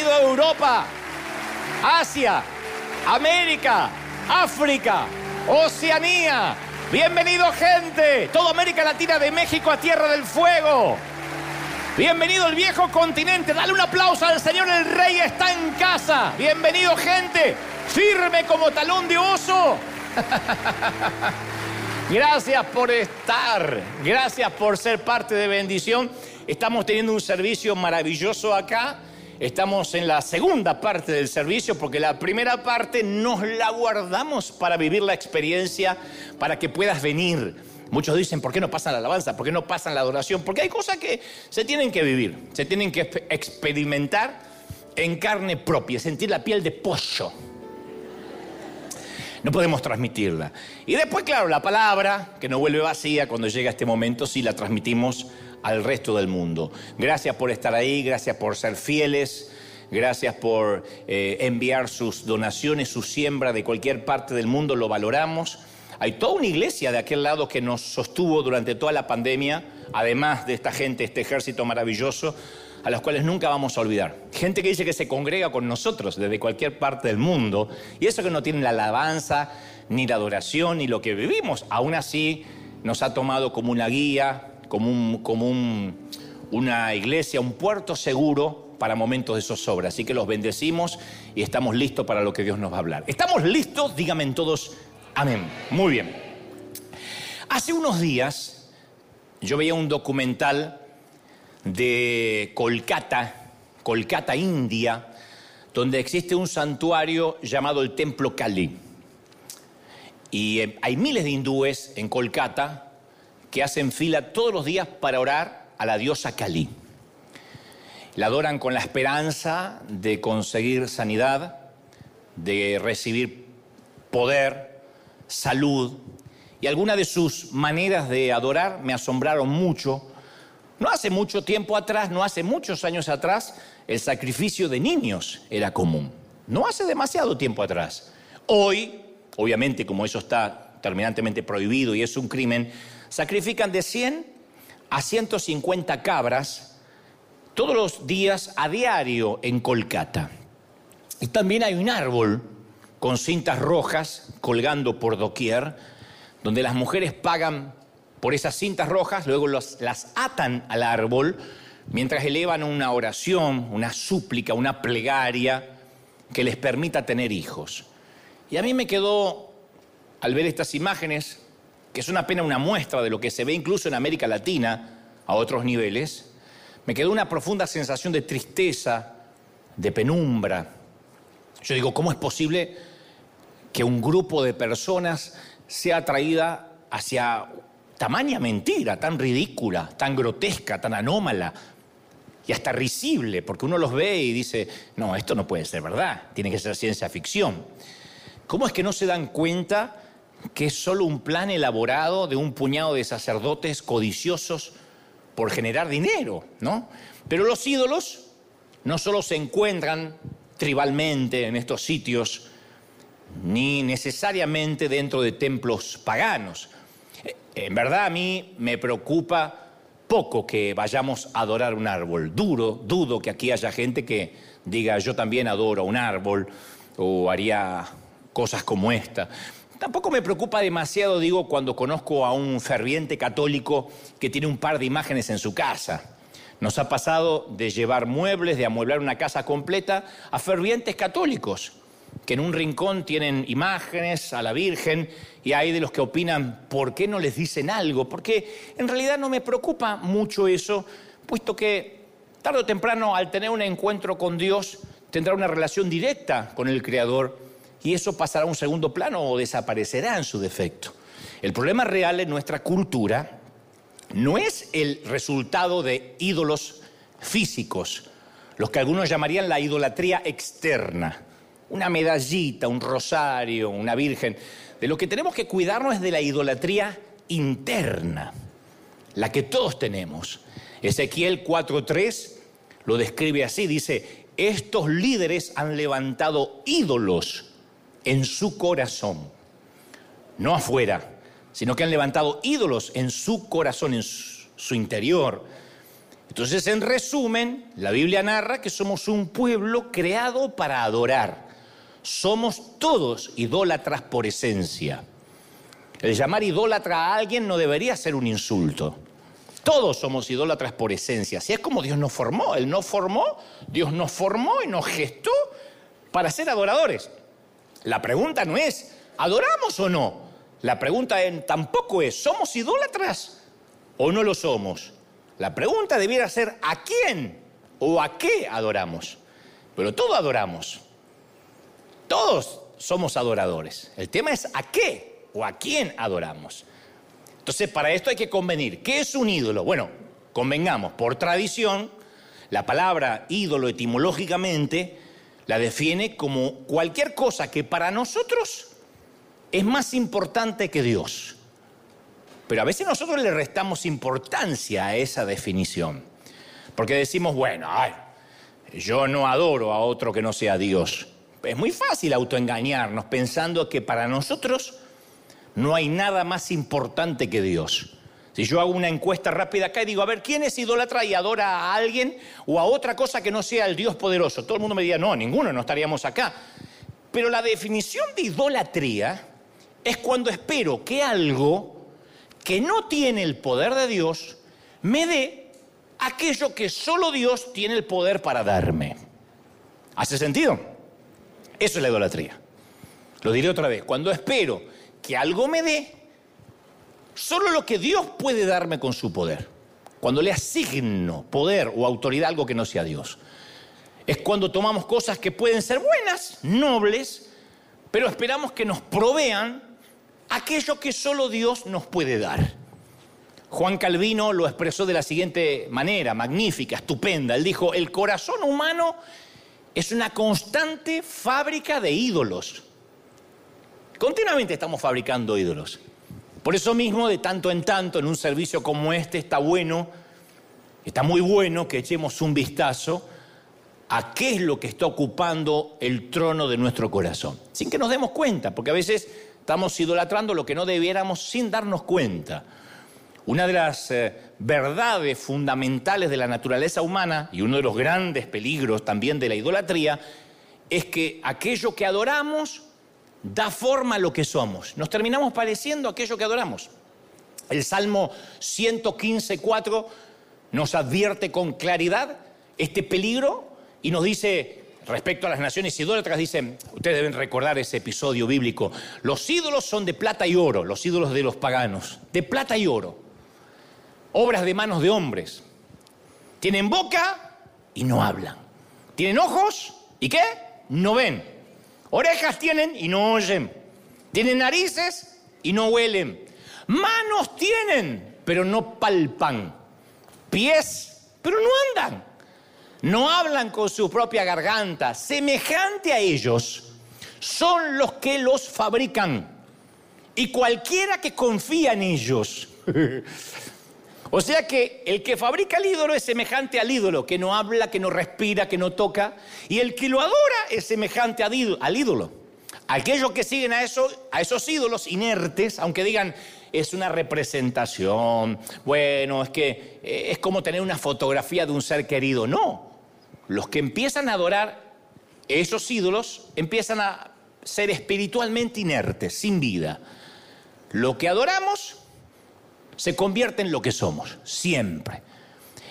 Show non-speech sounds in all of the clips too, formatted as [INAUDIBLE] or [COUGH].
Bienvenido a Europa, Asia, América, África, Oceanía. Bienvenido gente, toda América Latina de México a Tierra del Fuego. Bienvenido el viejo continente. Dale un aplauso al Señor, el Rey está en casa. Bienvenido gente, firme como talón de oso. [LAUGHS] Gracias por estar, gracias por ser parte de bendición. Estamos teniendo un servicio maravilloso acá. Estamos en la segunda parte del servicio porque la primera parte nos la guardamos para vivir la experiencia, para que puedas venir. Muchos dicen, ¿por qué no pasan la alabanza? ¿Por qué no pasan la adoración? Porque hay cosas que se tienen que vivir, se tienen que experimentar en carne propia, sentir la piel de pollo no podemos transmitirla. Y después, claro, la palabra, que no vuelve vacía cuando llega este momento, sí la transmitimos al resto del mundo. Gracias por estar ahí, gracias por ser fieles, gracias por eh, enviar sus donaciones, su siembra de cualquier parte del mundo, lo valoramos. Hay toda una iglesia de aquel lado que nos sostuvo durante toda la pandemia, además de esta gente, este ejército maravilloso a los cuales nunca vamos a olvidar. Gente que dice que se congrega con nosotros desde cualquier parte del mundo, y eso que no tiene la alabanza, ni la adoración, ni lo que vivimos, aún así nos ha tomado como una guía, como, como una iglesia, un puerto seguro para momentos de zozobra. Así que los bendecimos y estamos listos para lo que Dios nos va a hablar. ¿Estamos listos? Díganme todos, amén. Muy bien. Hace unos días yo veía un documental de Kolkata, Kolkata, India, donde existe un santuario llamado el Templo Kali. Y eh, hay miles de hindúes en Kolkata que hacen fila todos los días para orar a la diosa Kali. La adoran con la esperanza de conseguir sanidad, de recibir poder, salud. Y algunas de sus maneras de adorar me asombraron mucho no hace mucho tiempo atrás, no hace muchos años atrás, el sacrificio de niños era común. No hace demasiado tiempo atrás. Hoy, obviamente, como eso está terminantemente prohibido y es un crimen, sacrifican de 100 a 150 cabras todos los días a diario en Kolkata. Y también hay un árbol con cintas rojas colgando por doquier, donde las mujeres pagan por esas cintas rojas, luego las atan al árbol mientras elevan una oración, una súplica, una plegaria que les permita tener hijos. Y a mí me quedó, al ver estas imágenes, que es una pena una muestra de lo que se ve incluso en América Latina a otros niveles, me quedó una profunda sensación de tristeza, de penumbra. Yo digo, ¿cómo es posible que un grupo de personas sea atraída hacia tamaña mentira, tan ridícula, tan grotesca, tan anómala y hasta risible, porque uno los ve y dice, no, esto no puede ser verdad, tiene que ser ciencia ficción. ¿Cómo es que no se dan cuenta que es solo un plan elaborado de un puñado de sacerdotes codiciosos por generar dinero, ¿no? Pero los ídolos no solo se encuentran tribalmente en estos sitios, ni necesariamente dentro de templos paganos. En verdad a mí me preocupa poco que vayamos a adorar un árbol. Duro, dudo que aquí haya gente que diga yo también adoro un árbol o haría cosas como esta. Tampoco me preocupa demasiado, digo, cuando conozco a un ferviente católico que tiene un par de imágenes en su casa. Nos ha pasado de llevar muebles, de amueblar una casa completa, a fervientes católicos que en un rincón tienen imágenes a la Virgen y hay de los que opinan, ¿por qué no les dicen algo? Porque en realidad no me preocupa mucho eso, puesto que tarde o temprano al tener un encuentro con Dios tendrá una relación directa con el Creador y eso pasará a un segundo plano o desaparecerá en su defecto. El problema real en nuestra cultura no es el resultado de ídolos físicos, los que algunos llamarían la idolatría externa una medallita, un rosario, una virgen. De lo que tenemos que cuidarnos es de la idolatría interna, la que todos tenemos. Ezequiel 4.3 lo describe así, dice, estos líderes han levantado ídolos en su corazón, no afuera, sino que han levantado ídolos en su corazón, en su interior. Entonces, en resumen, la Biblia narra que somos un pueblo creado para adorar. Somos todos idólatras por esencia. El llamar idólatra a alguien no debería ser un insulto. Todos somos idólatras por esencia. Así es como Dios nos formó. Él nos formó, Dios nos formó y nos gestó para ser adoradores. La pregunta no es, ¿adoramos o no? La pregunta tampoco es, ¿somos idólatras o no lo somos? La pregunta debiera ser, ¿a quién o a qué adoramos? Pero todos adoramos. Todos somos adoradores. El tema es a qué o a quién adoramos. Entonces, para esto hay que convenir. ¿Qué es un ídolo? Bueno, convengamos, por tradición, la palabra ídolo etimológicamente la define como cualquier cosa que para nosotros es más importante que Dios. Pero a veces nosotros le restamos importancia a esa definición. Porque decimos, bueno, yo no adoro a otro que no sea Dios. Es muy fácil autoengañarnos pensando que para nosotros no hay nada más importante que Dios. Si yo hago una encuesta rápida acá y digo, a ver, ¿quién es idólatra y adora a alguien o a otra cosa que no sea el Dios poderoso? Todo el mundo me diría, no, ninguno, no estaríamos acá. Pero la definición de idolatría es cuando espero que algo que no tiene el poder de Dios me dé aquello que solo Dios tiene el poder para darme. ¿Hace sentido? Eso es la idolatría. Lo diré otra vez. Cuando espero que algo me dé solo lo que Dios puede darme con su poder. Cuando le asigno poder o autoridad a algo que no sea Dios. Es cuando tomamos cosas que pueden ser buenas, nobles, pero esperamos que nos provean aquello que solo Dios nos puede dar. Juan Calvino lo expresó de la siguiente manera, magnífica, estupenda. Él dijo, el corazón humano es una constante fábrica de ídolos. Continuamente estamos fabricando ídolos. Por eso mismo, de tanto en tanto, en un servicio como este, está bueno, está muy bueno que echemos un vistazo a qué es lo que está ocupando el trono de nuestro corazón, sin que nos demos cuenta, porque a veces estamos idolatrando lo que no debiéramos sin darnos cuenta. Una de las eh, verdades fundamentales de la naturaleza humana y uno de los grandes peligros también de la idolatría es que aquello que adoramos da forma a lo que somos. Nos terminamos pareciendo a aquello que adoramos. El Salmo 115.4 nos advierte con claridad este peligro y nos dice, respecto a las naciones idólatras, dice, ustedes deben recordar ese episodio bíblico, los ídolos son de plata y oro, los ídolos de los paganos, de plata y oro, obras de manos de hombres. Tienen boca y no hablan. Tienen ojos y qué? No ven. Orejas tienen y no oyen. Tienen narices y no huelen. Manos tienen, pero no palpan. Pies, pero no andan. No hablan con su propia garganta. Semejante a ellos son los que los fabrican. Y cualquiera que confía en ellos. [LAUGHS] O sea que el que fabrica el ídolo es semejante al ídolo, que no habla, que no respira, que no toca. Y el que lo adora es semejante al ídolo. Aquellos que siguen a, a esos ídolos inertes, aunque digan es una representación, bueno, es que eh, es como tener una fotografía de un ser querido. No, los que empiezan a adorar esos ídolos empiezan a ser espiritualmente inertes, sin vida. Lo que adoramos se convierte en lo que somos, siempre.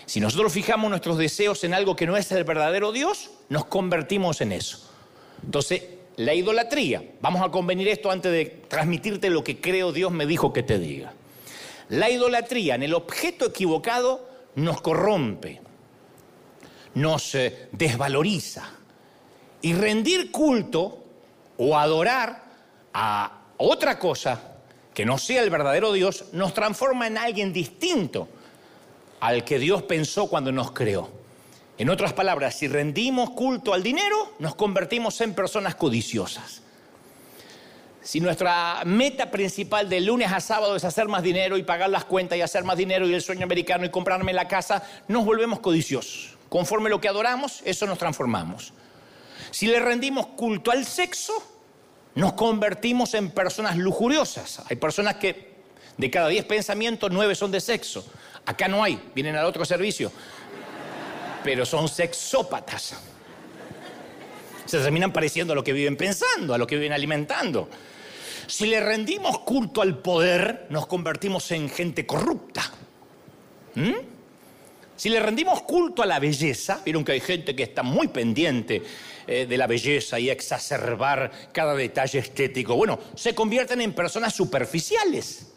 Si nosotros fijamos nuestros deseos en algo que no es el verdadero Dios, nos convertimos en eso. Entonces, la idolatría, vamos a convenir esto antes de transmitirte lo que creo Dios me dijo que te diga. La idolatría en el objeto equivocado nos corrompe, nos eh, desvaloriza. Y rendir culto o adorar a otra cosa que no sea el verdadero Dios, nos transforma en alguien distinto al que Dios pensó cuando nos creó. En otras palabras, si rendimos culto al dinero, nos convertimos en personas codiciosas. Si nuestra meta principal de lunes a sábado es hacer más dinero y pagar las cuentas y hacer más dinero y el sueño americano y comprarme la casa, nos volvemos codiciosos. Conforme lo que adoramos, eso nos transformamos. Si le rendimos culto al sexo, nos convertimos en personas lujuriosas. Hay personas que de cada diez pensamientos, nueve son de sexo. Acá no hay, vienen al otro servicio. pero son sexópatas. Se terminan pareciendo a lo que viven pensando, a lo que viven alimentando. Si le rendimos culto al poder, nos convertimos en gente corrupta. ¿Mm? Si le rendimos culto a la belleza, vieron que hay gente que está muy pendiente eh, de la belleza y exacerbar cada detalle estético. Bueno, se convierten en personas superficiales.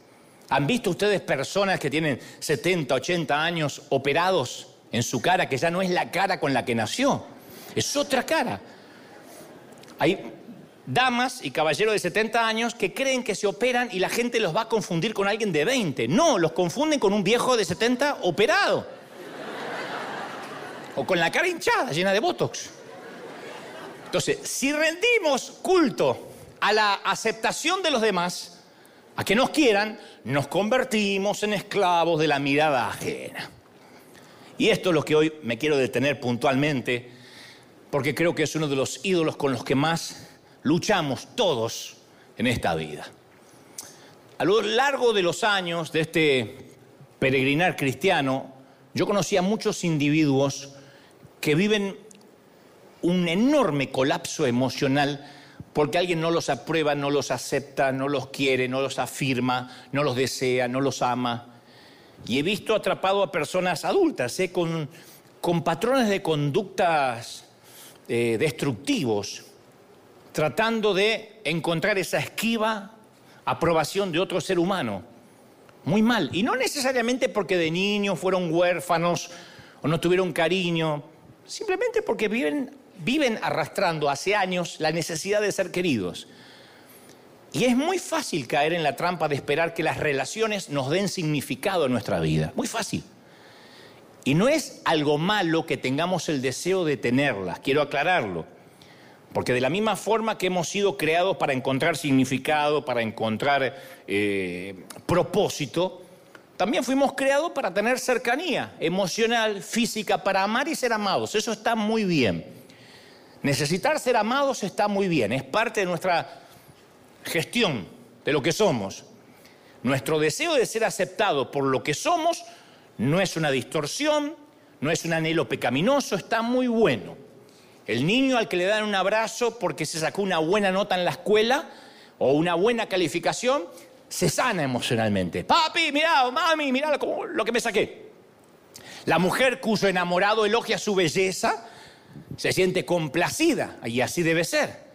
¿Han visto ustedes personas que tienen 70, 80 años operados en su cara, que ya no es la cara con la que nació? Es otra cara. Hay damas y caballeros de 70 años que creen que se operan y la gente los va a confundir con alguien de 20. No, los confunden con un viejo de 70 operado. O con la cara hinchada, llena de botox. Entonces, si rendimos culto a la aceptación de los demás, a que nos quieran, nos convertimos en esclavos de la mirada ajena. Y esto es lo que hoy me quiero detener puntualmente, porque creo que es uno de los ídolos con los que más luchamos todos en esta vida. A lo largo de los años de este peregrinar cristiano, yo conocí a muchos individuos que viven un enorme colapso emocional porque alguien no los aprueba, no los acepta, no los quiere, no los afirma, no los desea, no los ama. Y he visto atrapado a personas adultas ¿eh? con, con, patrones de conductas eh, destructivos, tratando de encontrar esa esquiva aprobación de otro ser humano. Muy mal. Y no necesariamente porque de niños fueron huérfanos o no tuvieron cariño, simplemente porque viven viven arrastrando hace años la necesidad de ser queridos. Y es muy fácil caer en la trampa de esperar que las relaciones nos den significado en nuestra vida. Muy fácil. Y no es algo malo que tengamos el deseo de tenerlas, quiero aclararlo. Porque de la misma forma que hemos sido creados para encontrar significado, para encontrar eh, propósito, también fuimos creados para tener cercanía emocional, física, para amar y ser amados. Eso está muy bien. Necesitar ser amados está muy bien, es parte de nuestra gestión, de lo que somos. Nuestro deseo de ser aceptado por lo que somos no es una distorsión, no es un anhelo pecaminoso, está muy bueno. El niño al que le dan un abrazo porque se sacó una buena nota en la escuela o una buena calificación, se sana emocionalmente. Papi, mira, mami, mira lo que me saqué. La mujer cuyo enamorado elogia su belleza, se siente complacida y así debe ser.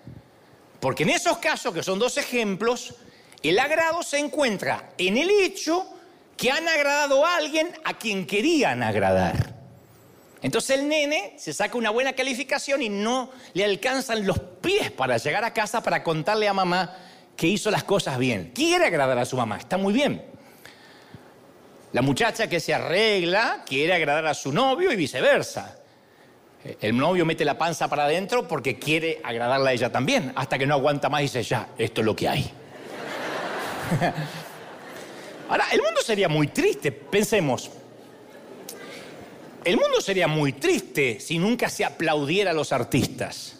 Porque en esos casos, que son dos ejemplos, el agrado se encuentra en el hecho que han agradado a alguien a quien querían agradar. Entonces el nene se saca una buena calificación y no le alcanzan los pies para llegar a casa para contarle a mamá que hizo las cosas bien. Quiere agradar a su mamá, está muy bien. La muchacha que se arregla quiere agradar a su novio y viceversa. El novio mete la panza para adentro porque quiere agradarla a ella también, hasta que no aguanta más y dice, ya, esto es lo que hay. [LAUGHS] Ahora, el mundo sería muy triste, pensemos. El mundo sería muy triste si nunca se aplaudiera a los artistas.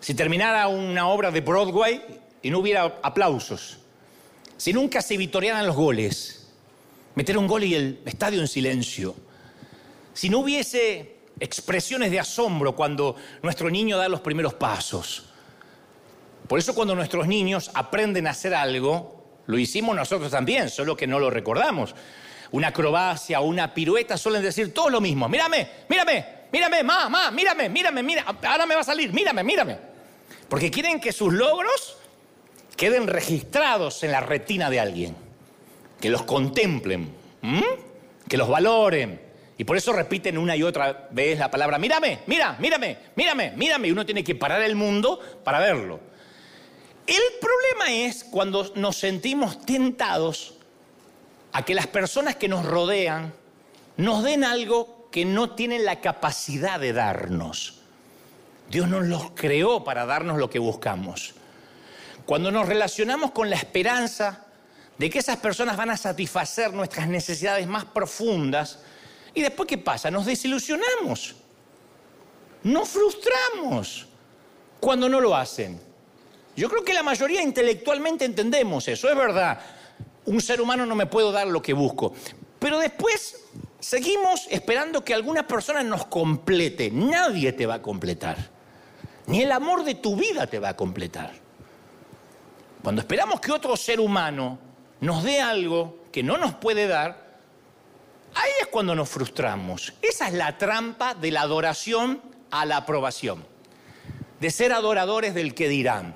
Si terminara una obra de Broadway y no hubiera aplausos. Si nunca se vitorearan los goles. Meter un gol y el estadio en silencio. Si no hubiese expresiones de asombro cuando nuestro niño da los primeros pasos. Por eso cuando nuestros niños aprenden a hacer algo, lo hicimos nosotros también, solo que no lo recordamos. Una acrobacia o una pirueta suelen decir todo lo mismo. Mírame, mírame, mírame, mamá, mírame, mírame, mira, ahora me va a salir, mírame, mírame. Porque quieren que sus logros queden registrados en la retina de alguien, que los contemplen, que los valoren, y por eso repiten una y otra vez la palabra, mírame, mira, mírame, mírame, mírame. Y uno tiene que parar el mundo para verlo. El problema es cuando nos sentimos tentados a que las personas que nos rodean nos den algo que no tienen la capacidad de darnos. Dios nos los creó para darnos lo que buscamos. Cuando nos relacionamos con la esperanza de que esas personas van a satisfacer nuestras necesidades más profundas, ¿Y después qué pasa? Nos desilusionamos. Nos frustramos cuando no lo hacen. Yo creo que la mayoría intelectualmente entendemos eso, es verdad. Un ser humano no me puedo dar lo que busco. Pero después seguimos esperando que alguna persona nos complete. Nadie te va a completar. Ni el amor de tu vida te va a completar. Cuando esperamos que otro ser humano nos dé algo que no nos puede dar, ahí es cuando nos frustramos. Esa es la trampa de la adoración a la aprobación. De ser adoradores del que dirán.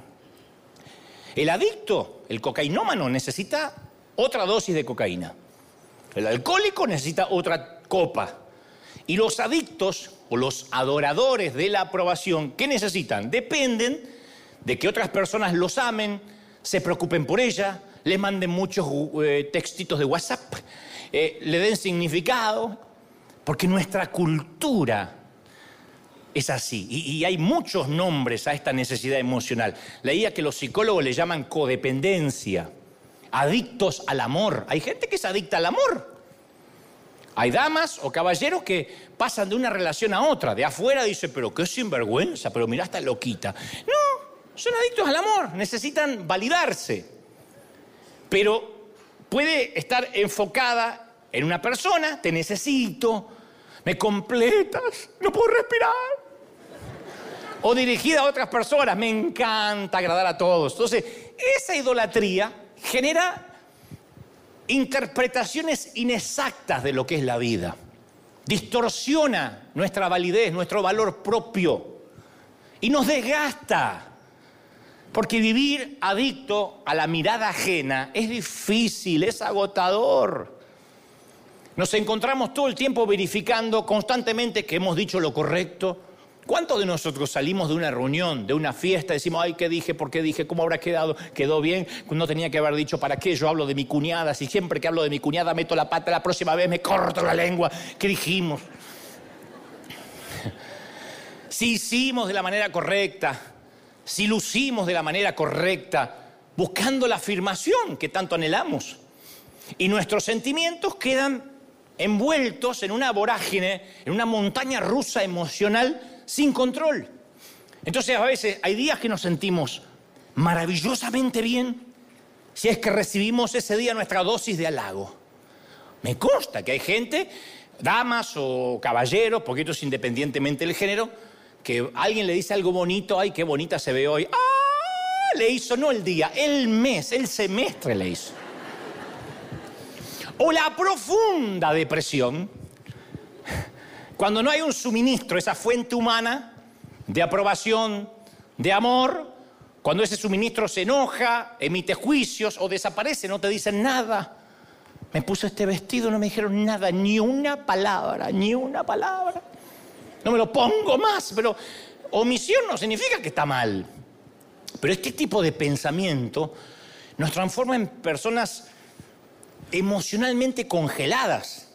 El adicto, el cocainómano, necesita otra dosis de cocaína. El alcohólico necesita otra copa. Y los adictos o los adoradores de la aprobación, ¿qué necesitan? Dependen de que otras personas los amen, se preocupen por ella, les manden muchos eh, textitos de WhatsApp, eh, le den significado, porque nuestra cultura es así. Y, hay muchos nombres a esta necesidad emocional. Leía que los psicólogos le llaman codependencia adictos al amor. Hay gente que es adicta al amor. Hay damas o caballeros que pasan de una relación a otra. De afuera dice, pero qué sinvergüenza, pero mira, está loquita. No, son adictos al amor, necesitan validarse. Pero puede estar enfocada en una persona, te necesito, me completas, no puedo respirar. O dirigida a otras personas, me encanta agradar a todos. Entonces, esa idolatría genera interpretaciones inexactas de lo que es la vida. Distorsiona nuestra validez, nuestro valor propio y nos desgasta. Porque vivir adicto a la mirada ajena es difícil, es agotador. Nos encontramos todo el tiempo verificando constantemente que hemos dicho lo correcto, ¿Cuántos de nosotros salimos de una reunión, de una fiesta, decimos, ay, ¿qué dije? ¿Por qué dije? ¿Cómo habrá quedado? ¿Quedó bien? No tenía que haber dicho, ¿para qué? Yo hablo de mi cuñada, si siempre que hablo de mi cuñada meto la pata, la próxima vez me corto la lengua. ¿Qué dijimos? [LAUGHS] Si hicimos de la manera correcta, si lucimos de la manera correcta, buscando la afirmación que tanto anhelamos. Y nuestros sentimientos quedan envueltos en una vorágine, en una montaña rusa emocional sin control. Entonces a veces hay días que nos sentimos maravillosamente bien si es que recibimos ese día nuestra dosis de halago. Me consta que hay gente, damas o caballeros, poquitos independientemente del género, que alguien le dice algo bonito, ay, qué bonita se ve hoy. ¡Ah! Le hizo no el día, el mes, el semestre le hizo. O la profunda depresión cuando no hay un suministro, esa fuente humana de aprobación, de amor, cuando ese suministro se enoja, emite juicios o desaparece, no te dicen nada. Me puso este vestido, no me dijeron nada, ni una palabra, ni una palabra. No me lo pongo más, pero omisión no significa que está mal. Pero este tipo de pensamiento nos transforma en personas emocionalmente congeladas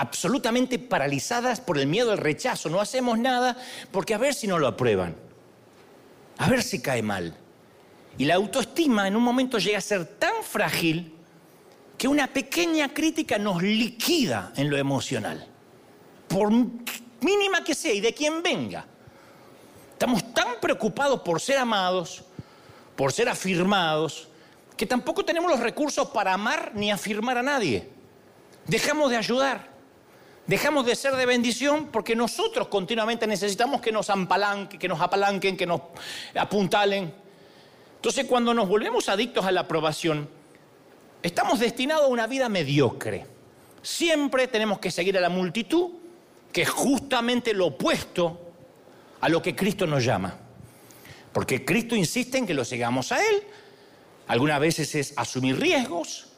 absolutamente paralizadas por el miedo al rechazo. No hacemos nada porque a ver si no lo aprueban, a ver si cae mal. Y la autoestima en un momento llega a ser tan frágil que una pequeña crítica nos liquida en lo emocional, por mínima que sea y de quien venga. Estamos tan preocupados por ser amados, por ser afirmados, que tampoco tenemos los recursos para amar ni afirmar a nadie. Dejamos de ayudar. Dejamos de ser de bendición porque nosotros continuamente necesitamos que nos apalanquen, que nos apalanquen, que nos apuntalen. Entonces, cuando nos volvemos adictos a la aprobación, estamos destinados a una vida mediocre. Siempre tenemos que seguir a la multitud, que es justamente lo opuesto a lo que Cristo nos llama. Porque Cristo insiste en que lo sigamos a Él. Algunas veces es asumir riesgos,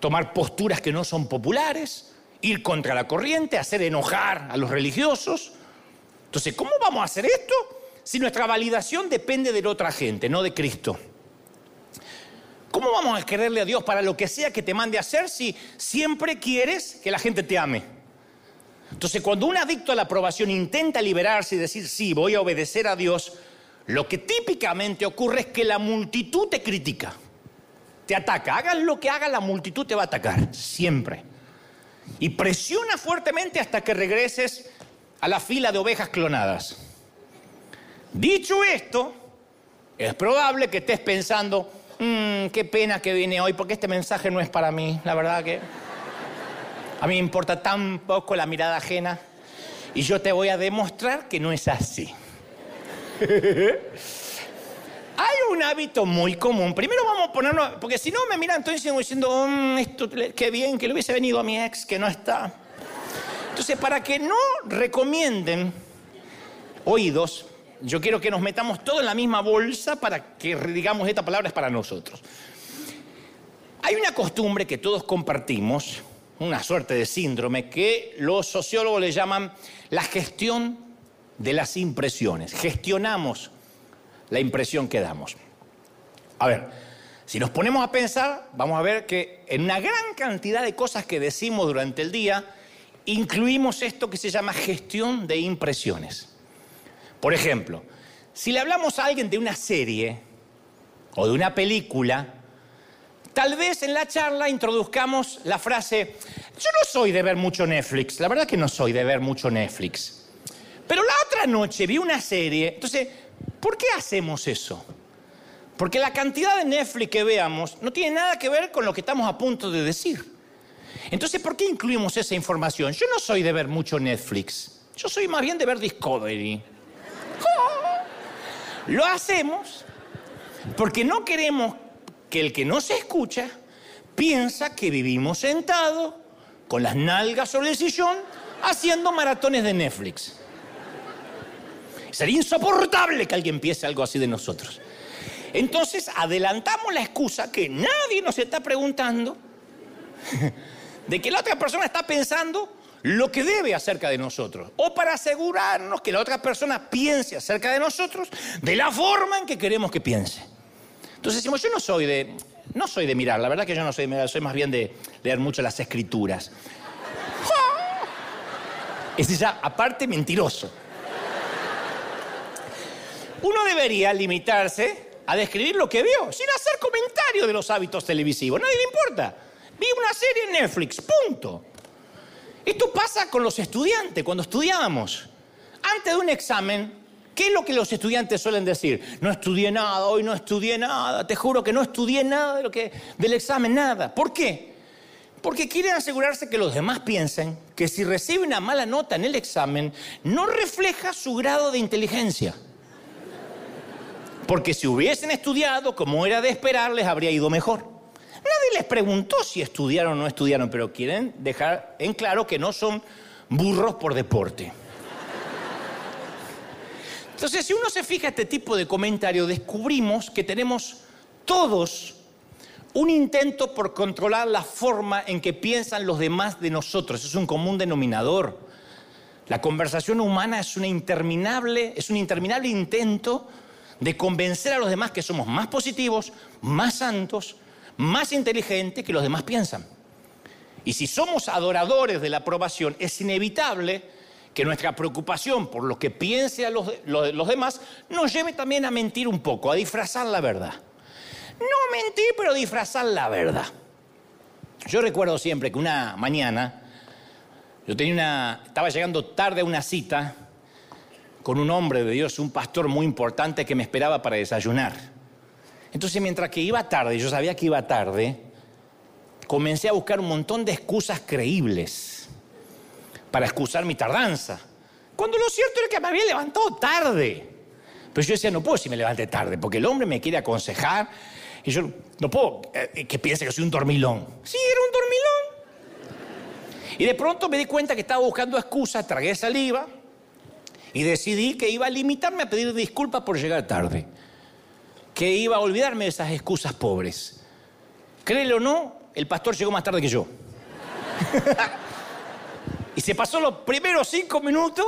tomar posturas que no son populares, ir contra la corriente, hacer enojar a los religiosos. Entonces, ¿cómo vamos a hacer esto si nuestra validación depende de la otra gente, no de Cristo? ¿Cómo vamos a quererle a Dios para lo que sea que te mande a hacer si siempre quieres que la gente te ame? Entonces, cuando un adicto a la aprobación intenta liberarse y decir, sí, voy a obedecer a Dios, lo que típicamente ocurre es que la multitud te critica, te ataca. Hagas lo que haga, la multitud te va a atacar, siempre y presiona fuertemente hasta que regreses a la fila de ovejas clonadas. Dicho esto, es probable que estés pensando, mmm, qué pena que viene hoy, porque este mensaje no es para mí, la verdad que... A mí me importa tan poco la mirada ajena y yo te voy a demostrar que no es así. [LAUGHS] Hay un hábito muy común. Primero vamos a ponernos, porque si no me miran entonces diciendo, mm, esto, qué bien que le hubiese venido a mi ex que no está. Entonces, para que no recomienden oídos, yo quiero que nos metamos todo en la misma bolsa para que digamos esta palabra es para nosotros. Hay una costumbre que todos compartimos, una suerte de síndrome, que los sociólogos le llaman la gestión de las impresiones. Gestionamos la impresión que damos. A ver, si nos ponemos a pensar, vamos a ver que en una gran cantidad de cosas que decimos durante el día, incluimos esto que se llama gestión de impresiones. Por ejemplo, si le hablamos a alguien de una serie o de una película, tal vez en la charla introduzcamos la frase, yo no soy de ver mucho Netflix, la verdad que no soy de ver mucho Netflix, pero la otra noche vi una serie, entonces ¿Por qué hacemos eso? Porque la cantidad de Netflix que veamos no tiene nada que ver con lo que estamos a punto de decir. Entonces, ¿por qué incluimos esa información? Yo no soy de ver mucho Netflix. Yo soy más bien de ver Discovery. [LAUGHS] Lo hacemos porque no queremos que el que no se escucha piensa que vivimos sentados con las nalgas sobre el sillón haciendo maratones de Netflix. Sería insoportable que alguien piense algo así de nosotros. Entonces adelantamos la excusa que nadie nos está preguntando [LAUGHS] de que la otra persona está pensando lo que debe acerca de nosotros. O para asegurarnos que la otra persona piense acerca de nosotros de la forma en que queremos que piense. Entonces decimos, yo no soy de, no soy de mirar, la verdad que yo no soy de mirar, soy más bien de leer mucho las escrituras. Es ya, aparte, mentiroso. Uno debería limitarse a describir lo que vio, sin hacer comentario de los hábitos televisivos. Nadie le importa. Vi una serie en Netflix, punto. Esto pasa con los estudiantes, cuando estudiábamos. Antes de un examen, ¿qué es lo que los estudiantes suelen decir? No estudié nada, hoy no estudié nada, te juro que no estudié nada de lo que, del examen, nada. ¿Por qué? Porque quieren asegurarse que los demás piensen que si recibe una mala nota en el examen, no refleja su grado de inteligencia. Porque si hubiesen estudiado como era de esperar, les habría ido mejor. Nadie les preguntó si estudiaron o no estudiaron, pero quieren dejar en claro que no son burros por deporte. Entonces, si uno se fija este tipo de comentario, descubrimos que tenemos todos un intento por controlar la forma en que piensan los demás de nosotros. Es un común denominador. La conversación humana es, un interminable intento de convencer a los demás que somos más positivos, más santos, más inteligentes que los demás piensan. Y si somos adoradores de la aprobación, es inevitable que nuestra preocupación por lo que piensen los, los, demás nos lleve también a mentir un poco, a disfrazar la verdad. No mentir, pero disfrazar la verdad. Yo recuerdo siempre que una mañana yo tenía una, estaba llegando tarde a una cita con un hombre de Dios, un pastor muy importante que me esperaba para desayunar. Entonces, mientras que iba tarde, yo sabía que iba tarde, comencé a buscar un montón de excusas creíbles para excusar mi tardanza. Cuando lo cierto era que me había levantado tarde. Pero yo decía, no puedo si me levante tarde, porque el hombre me quiere aconsejar y yo no puedo eh, que piense que soy un dormilón. Sí, era un dormilón. Y de pronto me di cuenta que estaba buscando excusas, tragué saliva y decidí que iba a limitarme a pedir disculpas por llegar tarde. Que iba a olvidarme de esas excusas pobres. Créelo o no, el pastor llegó más tarde que yo. [LAUGHS] y se pasó los primeros cinco minutos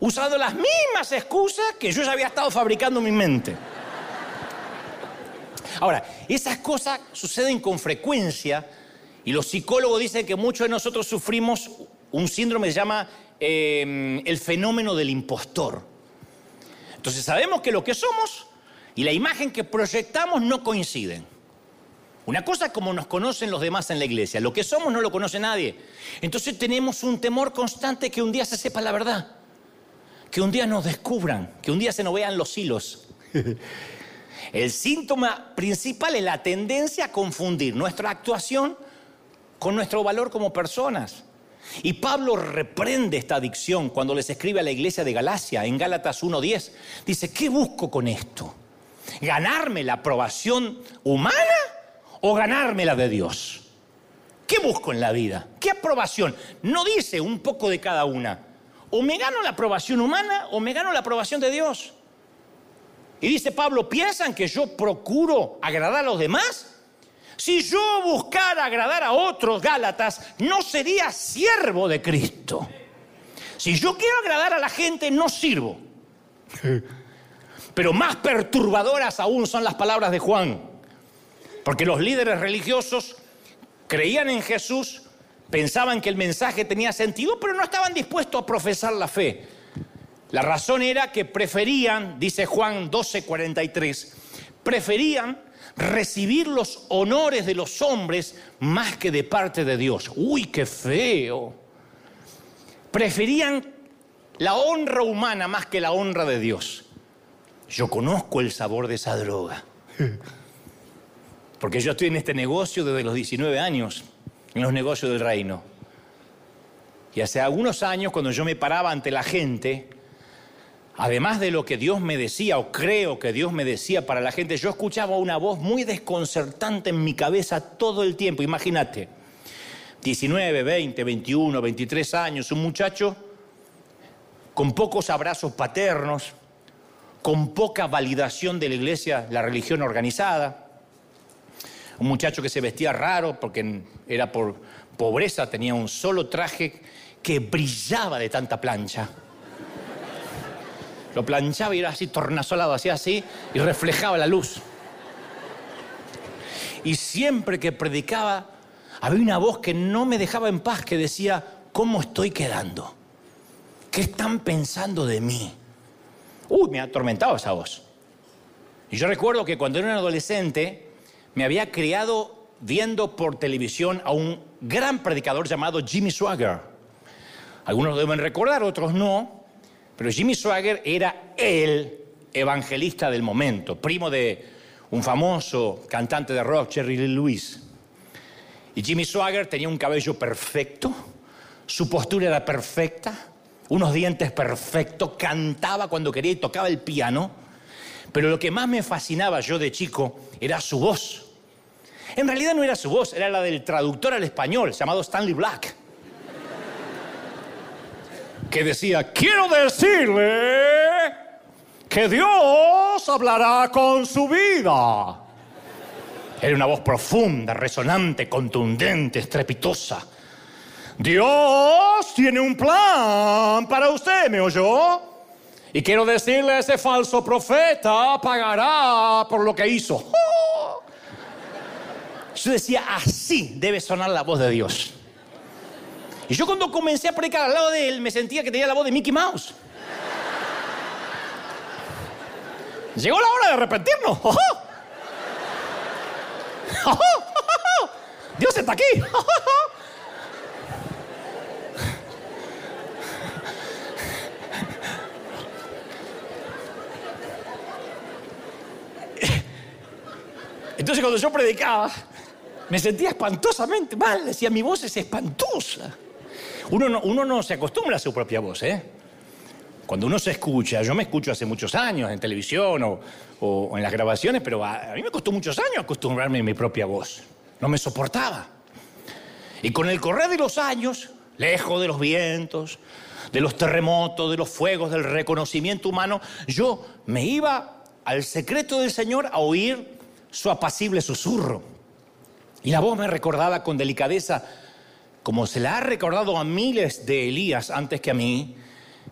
usando las mismas excusas que yo ya había estado fabricando en mi mente. Ahora, esas cosas suceden con frecuencia y los psicólogos dicen que muchos de nosotros sufrimos un síndrome que se llama Em, el fenómeno del impostor. Entonces sabemos que lo que somos y la imagen que proyectamos no coinciden. Una cosa es como nos conocen los demás en la iglesia, lo que somos no lo conoce nadie. Entonces tenemos un temor constante que un día se sepa la verdad, que un día nos descubran, que un día se nos vean los hilos. [LAUGHS] El síntoma principal es la tendencia a confundir nuestra actuación con nuestro valor como personas. Y Pablo reprende esta adicción cuando les escribe a la iglesia de Galacia en Gálatas 1.10. Dice, ¿qué busco con esto? ¿Ganarme la aprobación humana o ganarme la de Dios? ¿Qué busco en la vida? ¿Qué aprobación? No dice un poco de cada una. O me gano la aprobación humana o me gano la aprobación de Dios. Y dice Pablo, ¿piensan que yo procuro agradar a los demás? Si yo buscara agradar a otros Gálatas, no sería siervo de Cristo. Si yo quiero agradar a la gente, no sirvo. Pero más perturbadoras aún son las palabras de Juan. Porque los líderes religiosos creían en Jesús, pensaban que el mensaje tenía sentido, pero no estaban dispuestos a profesar la fe. La razón era que preferían, dice Juan 12:43, preferían recibir los honores de los hombres más que de parte de Dios. Uy, qué feo. Preferían la honra humana más que la honra de Dios. Yo conozco el sabor de esa droga. [LAUGHS] Porque yo estoy en este negocio desde los 19 años, en los negocios del reino. Y hace algunos años, cuando yo me paraba ante la gente, además de lo que Dios me decía, o creo que Dios me decía para la gente, yo escuchaba una voz muy desconcertante en mi cabeza todo el tiempo. Imagínate, 19, 20, 21, 23 años, un muchacho con pocos abrazos paternos, con poca validación de la iglesia, la religión organizada, un muchacho que se vestía raro porque era por pobreza, tenía un solo traje que brillaba de tanta plancha. Lo planchaba y era así tornasolado, hacía así y reflejaba la luz. Y siempre que predicaba, había una voz que no me dejaba en paz, que decía, ¿cómo estoy quedando? ¿Qué están pensando de mí? Uy, me ha atormentado esa voz. Y yo recuerdo que cuando era un adolescente, me había criado viendo por televisión a un gran predicador llamado Jimmy Swagger. Algunos lo deben recordar, otros no. Pero Jimmy Swagger era el evangelista del momento, primo de un famoso cantante de rock, Jerry Lee Lewis. Y Jimmy Swagger tenía un cabello perfecto, su postura era perfecta, unos dientes perfectos, cantaba cuando quería y tocaba el piano. Pero lo que más me fascinaba yo de chico era su voz. En realidad no era su voz, era la del traductor al español, llamado Stanley Black que decía, quiero decirle que Dios hablará con su vida. Era una voz profunda, resonante, contundente, estrepitosa. Dios tiene un plan para usted, ¿me oyó? Y quiero decirle, ese falso profeta pagará por lo que hizo. Yo decía, así debe sonar la voz de Dios. Y yo cuando comencé a predicar al lado de él, me sentía que tenía la voz de Mickey Mouse. Llegó la hora de arrepentirnos. [LAUGHS] [LAUGHS] Dios está aquí. [LAUGHS] Entonces cuando yo predicaba, me sentía espantosamente mal. Decía, mi voz es espantosa. Uno no, se acostumbra a su propia voz, ¿eh? Cuando uno se escucha, yo me escucho hace muchos años en televisión o, en las grabaciones, pero a, mí me costó muchos años acostumbrarme a mi propia voz. No me soportaba. Y con el correr de los años, lejos de los vientos, de los terremotos, de los fuegos, del reconocimiento humano, yo me iba al secreto del Señor a oír su apacible susurro. Y la voz me recordaba con delicadeza como se la ha recordado a miles de Elías antes que a mí,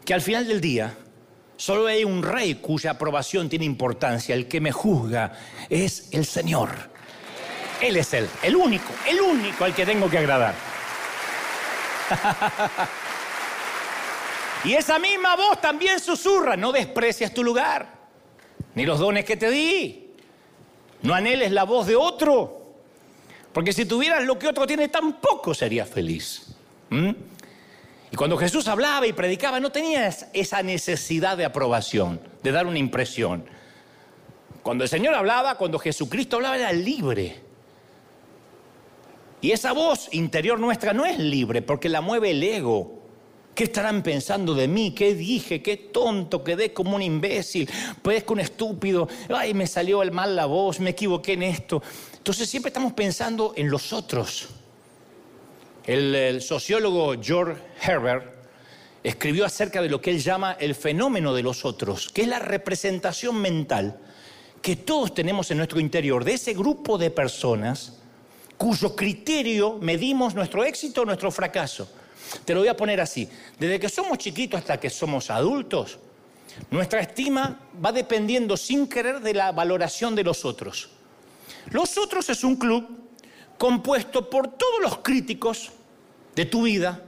que al final del día solo hay un rey cuya aprobación tiene importancia. El que me juzga es el Señor. Él es Él, el único, el único al que tengo que agradar. [LAUGHS] y esa misma voz también susurra, no desprecias tu lugar, ni los dones que te di. No anheles la voz de otro. Porque si tuvieras lo que otro tiene, tampoco serías feliz. Y cuando Jesús hablaba y predicaba, no tenías esa necesidad de aprobación, de dar una impresión. Cuando el Señor hablaba, cuando Jesucristo hablaba, era libre. Y esa voz interior nuestra no es libre porque la mueve el ego. ¿Qué estarán pensando de mí? ¿Qué dije? ¿Qué tonto? Quedé como un imbécil, que un estúpido. Ay, me salió el mal la voz, me equivoqué en esto. Entonces siempre estamos pensando en los otros. El, el sociólogo George Herbert escribió acerca de lo que él llama el fenómeno de los otros, que es la representación mental que todos tenemos en nuestro interior de ese grupo de personas cuyo criterio medimos nuestro éxito o nuestro fracaso. Te lo voy a poner así. Desde que somos chiquitos hasta que somos adultos, nuestra estima va dependiendo sin querer de la valoración de los otros. Los otros es un club compuesto por todos los críticos de tu vida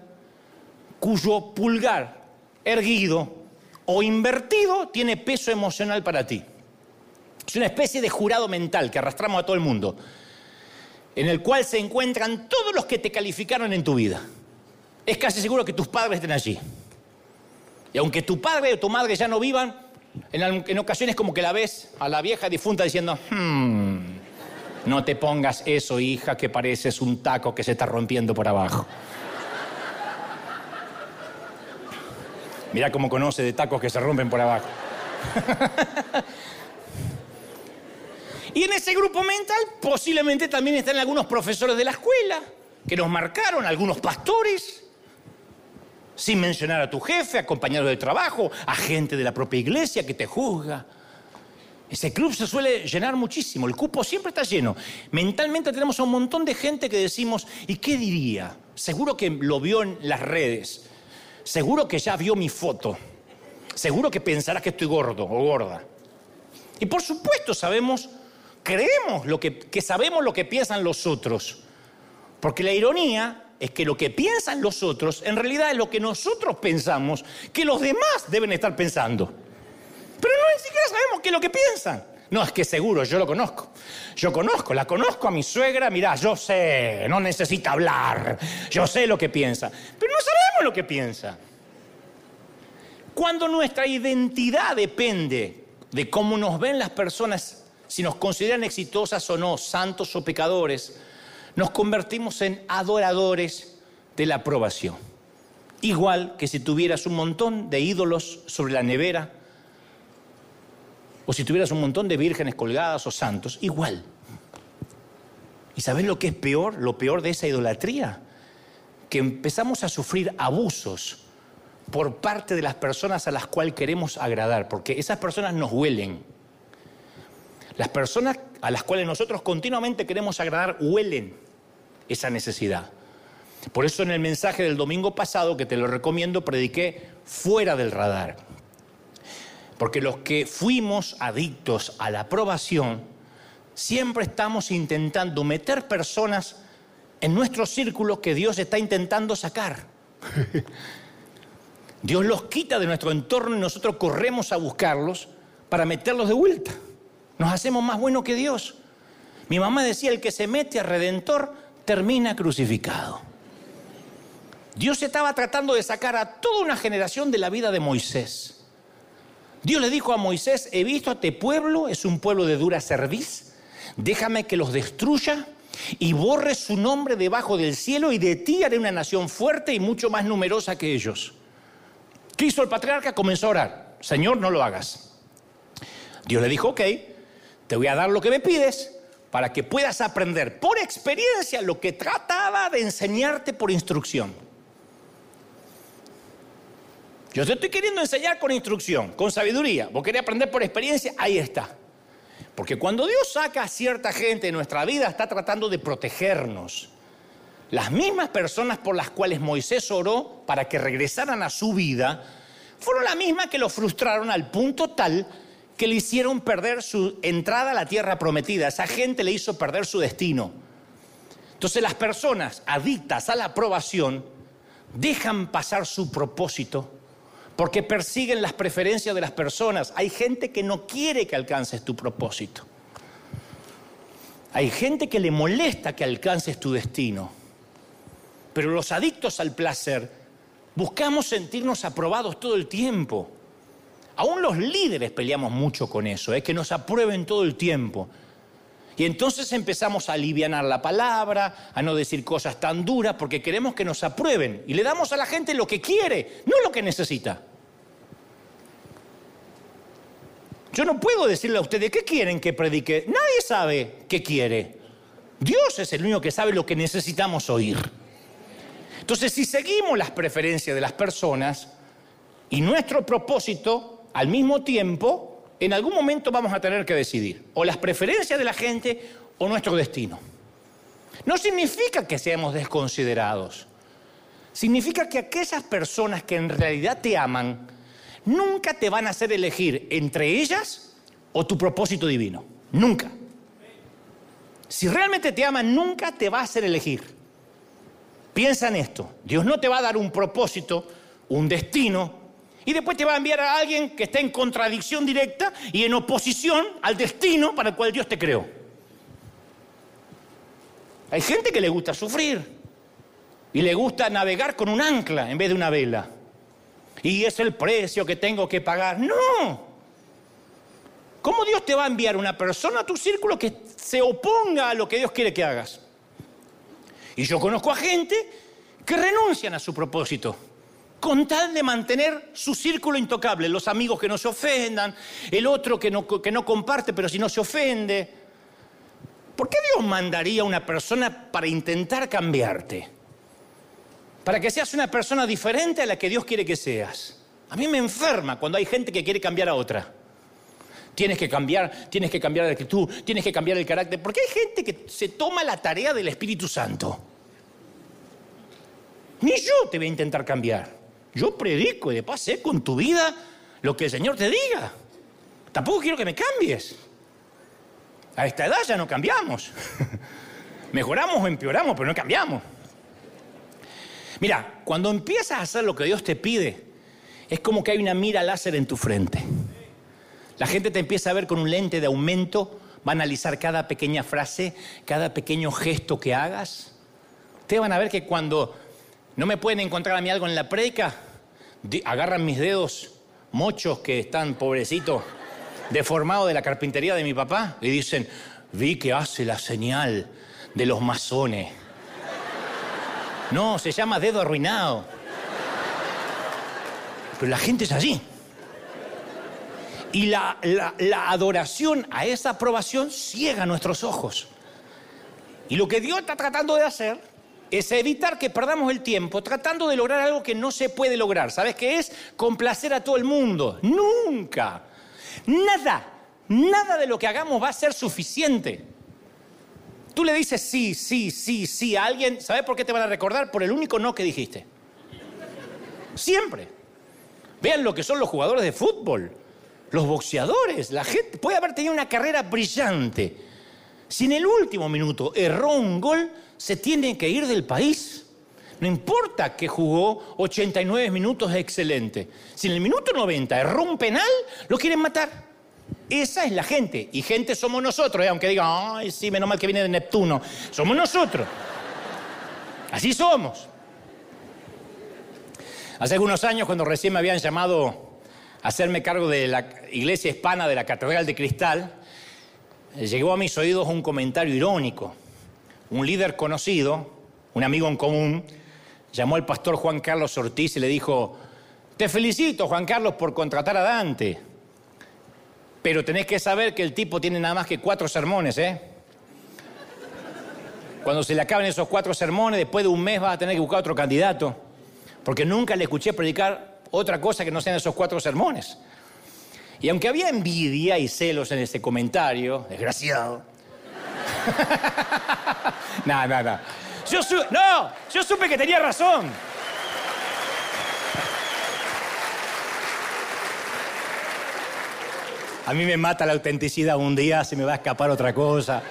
cuyo pulgar erguido o invertido tiene peso emocional para ti. Es una especie de jurado mental que arrastramos a todo el mundo en el cual se encuentran todos los que te calificaron en tu vida. Es casi seguro que tus padres estén allí. Y aunque tu padre o tu madre ya no vivan, en, ocasiones como que la ves a la vieja difunta diciendo, hmm, no te pongas eso, hija, que pareces un taco que se está rompiendo por abajo. Mira cómo conoce de tacos que se rompen por abajo. [LAUGHS] Y en ese grupo mental posiblemente también están algunos profesores de la escuela que nos marcaron, algunos pastores, sin mencionar a tu jefe, a compañeros de trabajo, a gente de la propia iglesia que te juzga. Ese club se suele llenar muchísimo, el cupo siempre está lleno. Mentalmente tenemos un montón de gente que decimos, ¿y qué diría? Seguro que lo vio en las redes, seguro que ya vio mi foto, seguro que pensará que estoy gordo o gorda. Y por supuesto sabemos creemos lo que sabemos lo que piensan los otros. Porque la ironía es que lo que piensan los otros en realidad es lo que nosotros pensamos que los demás deben estar pensando. Pero no ni siquiera sabemos qué es lo que piensan. No, es que seguro, yo lo conozco. Yo conozco, la conozco a mi suegra, mirá, yo sé, no necesita hablar, yo sé lo que piensa. Pero no sabemos lo que piensa. Cuando nuestra identidad depende de cómo nos ven las personas si nos consideran exitosas o no, santos o pecadores, nos convertimos en adoradores de la aprobación. Igual que si tuvieras un montón de ídolos sobre la nevera, o si tuvieras un montón de vírgenes colgadas o santos, igual. ¿Y sabes lo que es peor? Lo peor de esa idolatría, que empezamos a sufrir abusos por parte de las personas a las cuales queremos agradar, porque esas personas nos huelen, las personas a las cuales nosotros continuamente queremos agradar huelen esa necesidad. Por eso en el mensaje del domingo pasado, que te lo recomiendo, prediqué fuera del radar. Porque los que fuimos adictos a la aprobación, siempre estamos intentando meter personas en nuestro círculo que Dios está intentando sacar. [LAUGHS] Dios los quita de nuestro entorno y nosotros corremos a buscarlos para meterlos de vuelta. Nos hacemos más buenos que Dios. Mi mamá decía, el que se mete a redentor termina crucificado. Dios estaba tratando de sacar a toda una generación de la vida de Moisés. Dios le dijo a Moisés, he visto a este pueblo, es un pueblo de dura cerviz, déjame que los destruya y borre su nombre debajo del cielo y de ti haré una nación fuerte y mucho más numerosa que ellos. ¿Qué hizo el patriarca? Comenzó a orar, Señor, no lo hagas. Dios le dijo, ok, te voy a dar lo que me pides para que puedas aprender por experiencia lo que trataba de enseñarte por instrucción. Yo te estoy queriendo enseñar con instrucción, con sabiduría. Vos querés aprender por experiencia, ahí está. Porque cuando Dios saca a cierta gente de nuestra vida, está tratando de protegernos. Las mismas personas por las cuales Moisés oró para que regresaran a su vida, fueron las mismas que lo frustraron al punto tal que le hicieron perder su entrada a la tierra prometida. Esa gente le hizo perder su destino. Entonces las personas adictas a la aprobación dejan pasar su propósito porque persiguen las preferencias de las personas. Hay gente que no quiere que alcances tu propósito. Hay gente que le molesta que alcances tu destino. Pero los adictos al placer buscamos sentirnos aprobados todo el tiempo. Aún los líderes peleamos mucho con eso, es que nos aprueben todo el tiempo. Y entonces empezamos a aliviar la palabra, a no decir cosas tan duras, porque queremos que nos aprueben. Y le damos a la gente lo que quiere, no lo que necesita. Yo no puedo decirle a ustedes qué quieren que predique. Nadie sabe qué quiere. Dios es el único que sabe lo que necesitamos oír. Entonces, si seguimos las preferencias de las personas y nuestro propósito, al mismo tiempo, en algún momento vamos a tener que decidir o las preferencias de la gente o nuestro destino. No significa que seamos desconsiderados. Significa que aquellas personas que en realidad te aman nunca te van a hacer elegir entre ellas o tu propósito divino. Nunca. Si realmente te aman, nunca te va a hacer elegir. Piensa en esto. Dios no te va a dar un propósito, un destino, y después te va a enviar a alguien que está en contradicción directa y en oposición al destino para el cual Dios te creó. Hay gente que le gusta sufrir y le gusta navegar con un ancla en vez de una vela. Y es el precio que tengo que pagar. No. ¿Cómo Dios te va a enviar una persona a tu círculo que se oponga a lo que Dios quiere que hagas? Y yo conozco a gente que renuncian a su propósito con tal de mantener su círculo intocable, los amigos que no se ofendan, el otro que no, comparte pero si no se ofende. ¿Por qué Dios mandaría a una persona para intentar cambiarte? Para que seas una persona diferente a la que Dios quiere que seas. A mí me enferma cuando hay gente que quiere cambiar a otra. Tienes que cambiar, tienes que cambiar la actitud, tienes que cambiar el carácter. Porque hay gente que se toma la tarea del Espíritu Santo. Ni yo te voy a intentar cambiar. Yo predico y de paz con tu vida lo que el Señor te diga. Tampoco quiero que me cambies. A esta edad ya no cambiamos. [LAUGHS] Mejoramos o empeoramos, pero no cambiamos. Mira, cuando empiezas a hacer lo que Dios te pide, es como que hay una mira láser en tu frente. La gente te empieza a ver con un lente de aumento, va a analizar cada pequeña frase, cada pequeño gesto que hagas. Ustedes van a ver que cuando no me pueden encontrar a mí algo en la predica. Agarran mis dedos mochos que están, pobrecitos, deformados de la carpintería de mi papá y dicen, vi que hace la señal de los masones. No, se llama dedo arruinado. Pero la gente es allí. Y la, la, adoración a esa aprobación ciega nuestros ojos. Y lo que Dios está tratando de hacer es evitar que perdamos el tiempo tratando de lograr algo que no se puede lograr. ¿Sabes qué es? Complacer a todo el mundo. Nunca. Nada, nada de lo que hagamos va a ser suficiente. Tú le dices sí, sí, sí, sí a alguien, ¿sabes por qué te van a recordar? Por el único no que dijiste. Siempre. Vean lo que son los jugadores de fútbol, los boxeadores, la gente puede haber tenido una carrera brillante. Si en el último minuto erró un gol, se tiene que ir del país. No importa que jugó 89 minutos excelente. Si en el minuto 90 erró un penal, lo quieren matar. Esa es la gente. Y gente somos nosotros, ¿eh? aunque digan, ay, sí, menos mal que viene de Neptuno. Somos nosotros. Así somos. Hace algunos años, cuando recién me habían llamado a hacerme cargo de la iglesia hispana de la Catedral de Cristal, llegó a mis oídos un comentario irónico un líder conocido, un amigo en común, llamó al pastor Juan Carlos Ortiz y le dijo, te felicito Juan Carlos por contratar a Dante, pero tenés que saber que el tipo tiene nada más que cuatro sermones, ¿eh? Cuando se le acaben esos cuatro sermones, después de un mes va a tener que buscar otro candidato, porque nunca le escuché predicar otra cosa que no sean esos cuatro sermones. Y aunque había envidia y celos en ese comentario, desgraciado, [LAUGHS] no, no, no, yo supe que tenía razón. A mí me mata la autenticidad. Un día se me va a escapar otra cosa.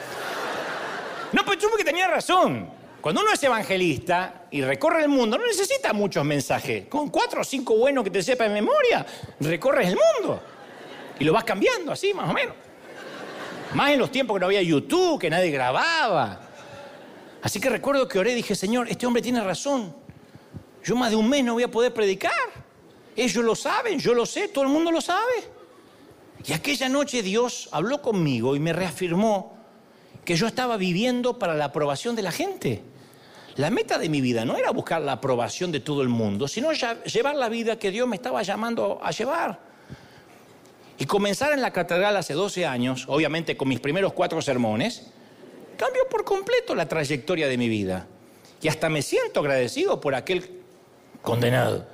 No, pero supe que tenía razón. Cuando uno es evangelista y recorre el mundo, no necesita muchos mensajes. Con cuatro o cinco buenos que te sepa en memoria, recorres el mundo. Y lo vas cambiando así, más o menos. Más en los tiempos que no había YouTube, que nadie grababa. Así que recuerdo que oré y dije, Señor, este hombre tiene razón. Yo más de un mes no voy a poder predicar. Ellos lo saben, yo lo sé, todo el mundo lo sabe. Y aquella noche Dios habló conmigo y me reafirmó que yo estaba viviendo para la aprobación de la gente. La meta de mi vida no era buscar la aprobación de todo el mundo, sino llevar la vida que Dios me estaba llamando a llevar. Y comenzar en la catedral hace 12 años, obviamente con mis primeros cuatro sermones, cambió por completo la trayectoria de mi vida. Y hasta me siento agradecido por aquel condenado.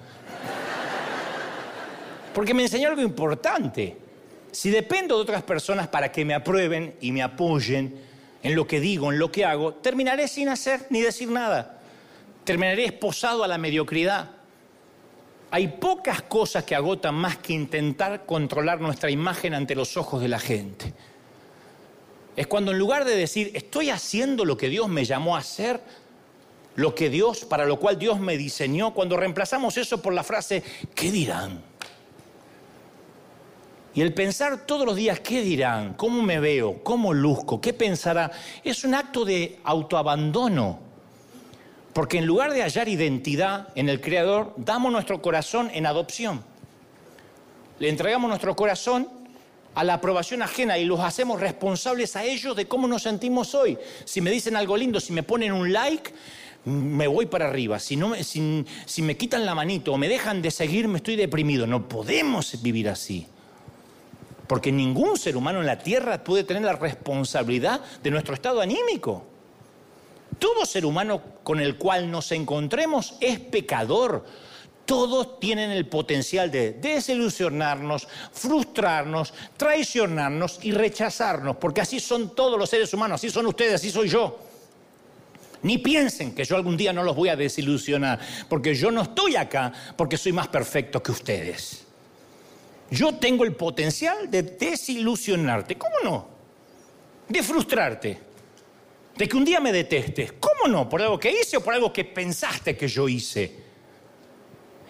Porque me enseñó algo importante. Si dependo de otras personas para que me aprueben y me apoyen en lo que digo, en lo que hago, terminaré sin hacer ni decir nada. Terminaré esposado a la mediocridad. Hay pocas cosas que agotan más que intentar controlar nuestra imagen ante los ojos de la gente. Es cuando en lugar de decir, estoy haciendo lo que Dios me llamó a hacer, lo que Dios, para lo cual Dios me diseñó, cuando reemplazamos eso por la frase, ¿qué dirán? Y el pensar todos los días, ¿qué dirán? ¿Cómo me veo? ¿Cómo luzco? ¿Qué pensará? Es un acto de autoabandono. Porque en lugar de hallar identidad en el Creador, damos nuestro corazón en adopción. Le entregamos nuestro corazón a la aprobación ajena y los hacemos responsables a ellos de cómo nos sentimos hoy. Si me dicen algo lindo, si me ponen un like, me voy para arriba. Si, no, si, me quitan la manito o me dejan de seguir, me estoy deprimido. No podemos vivir así. Porque ningún ser humano en la tierra puede tener la responsabilidad de nuestro estado anímico. Todo ser humano con el cual nos encontremos es pecador. Todos tienen el potencial de desilusionarnos, frustrarnos, traicionarnos y rechazarnos, porque así son todos los seres humanos, así son ustedes, así soy yo. Ni piensen que yo algún día no los voy a desilusionar, porque yo no estoy acá porque soy más perfecto que ustedes. Yo tengo el potencial de desilusionarte, ¿cómo no? De frustrarte, de que un día me detestes, ¿cómo no? ¿Por algo que hice o por algo que pensaste que yo hice?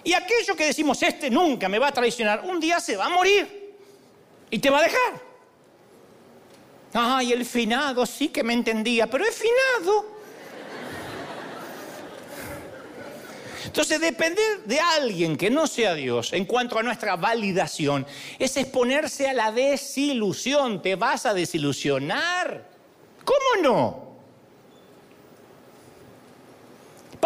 Y aquello que decimos, este nunca me va a traicionar, un día se va a morir y te va a dejar. Ay, el finado sí que me entendía, pero es finado. Entonces, depender de alguien que no sea Dios en cuanto a nuestra validación es exponerse a la desilusión. Te vas a desilusionar. ¿Cómo no?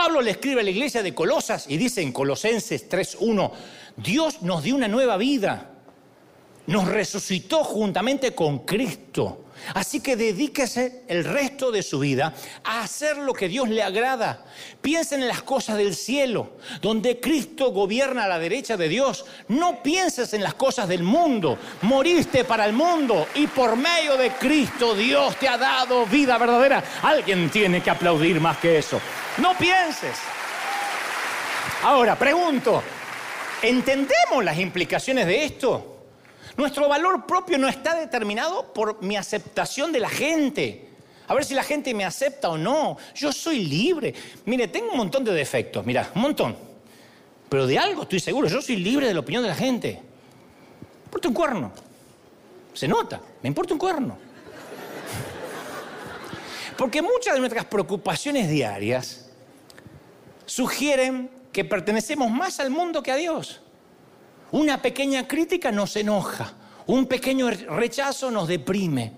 Pablo le escribe a la iglesia de Colosas y dice en Colosenses 3.1, Dios nos dio una nueva vida, nos resucitó juntamente con Cristo Así que dedíquese el resto de su vida a hacer lo que Dios le agrada. Piensen en las cosas del cielo, donde Cristo gobierna a la derecha de Dios. No pienses en las cosas del mundo. Moriste para el mundo y por medio de Cristo Dios te ha dado vida verdadera. Alguien tiene que aplaudir más que eso. No pienses. Ahora, pregunto, ¿entendemos las implicaciones de esto? Nuestro valor propio no está determinado por mi aceptación de la gente. A ver si la gente me acepta o no. Yo soy libre. Mire, tengo un montón de defectos, mira, un montón. Pero de algo estoy seguro, yo soy libre de la opinión de la gente. Me importa un cuerno. Se nota, me importa un cuerno. Porque muchas de nuestras preocupaciones diarias sugieren que pertenecemos más al mundo que a Dios. Una pequeña crítica nos enoja, un pequeño rechazo nos deprime,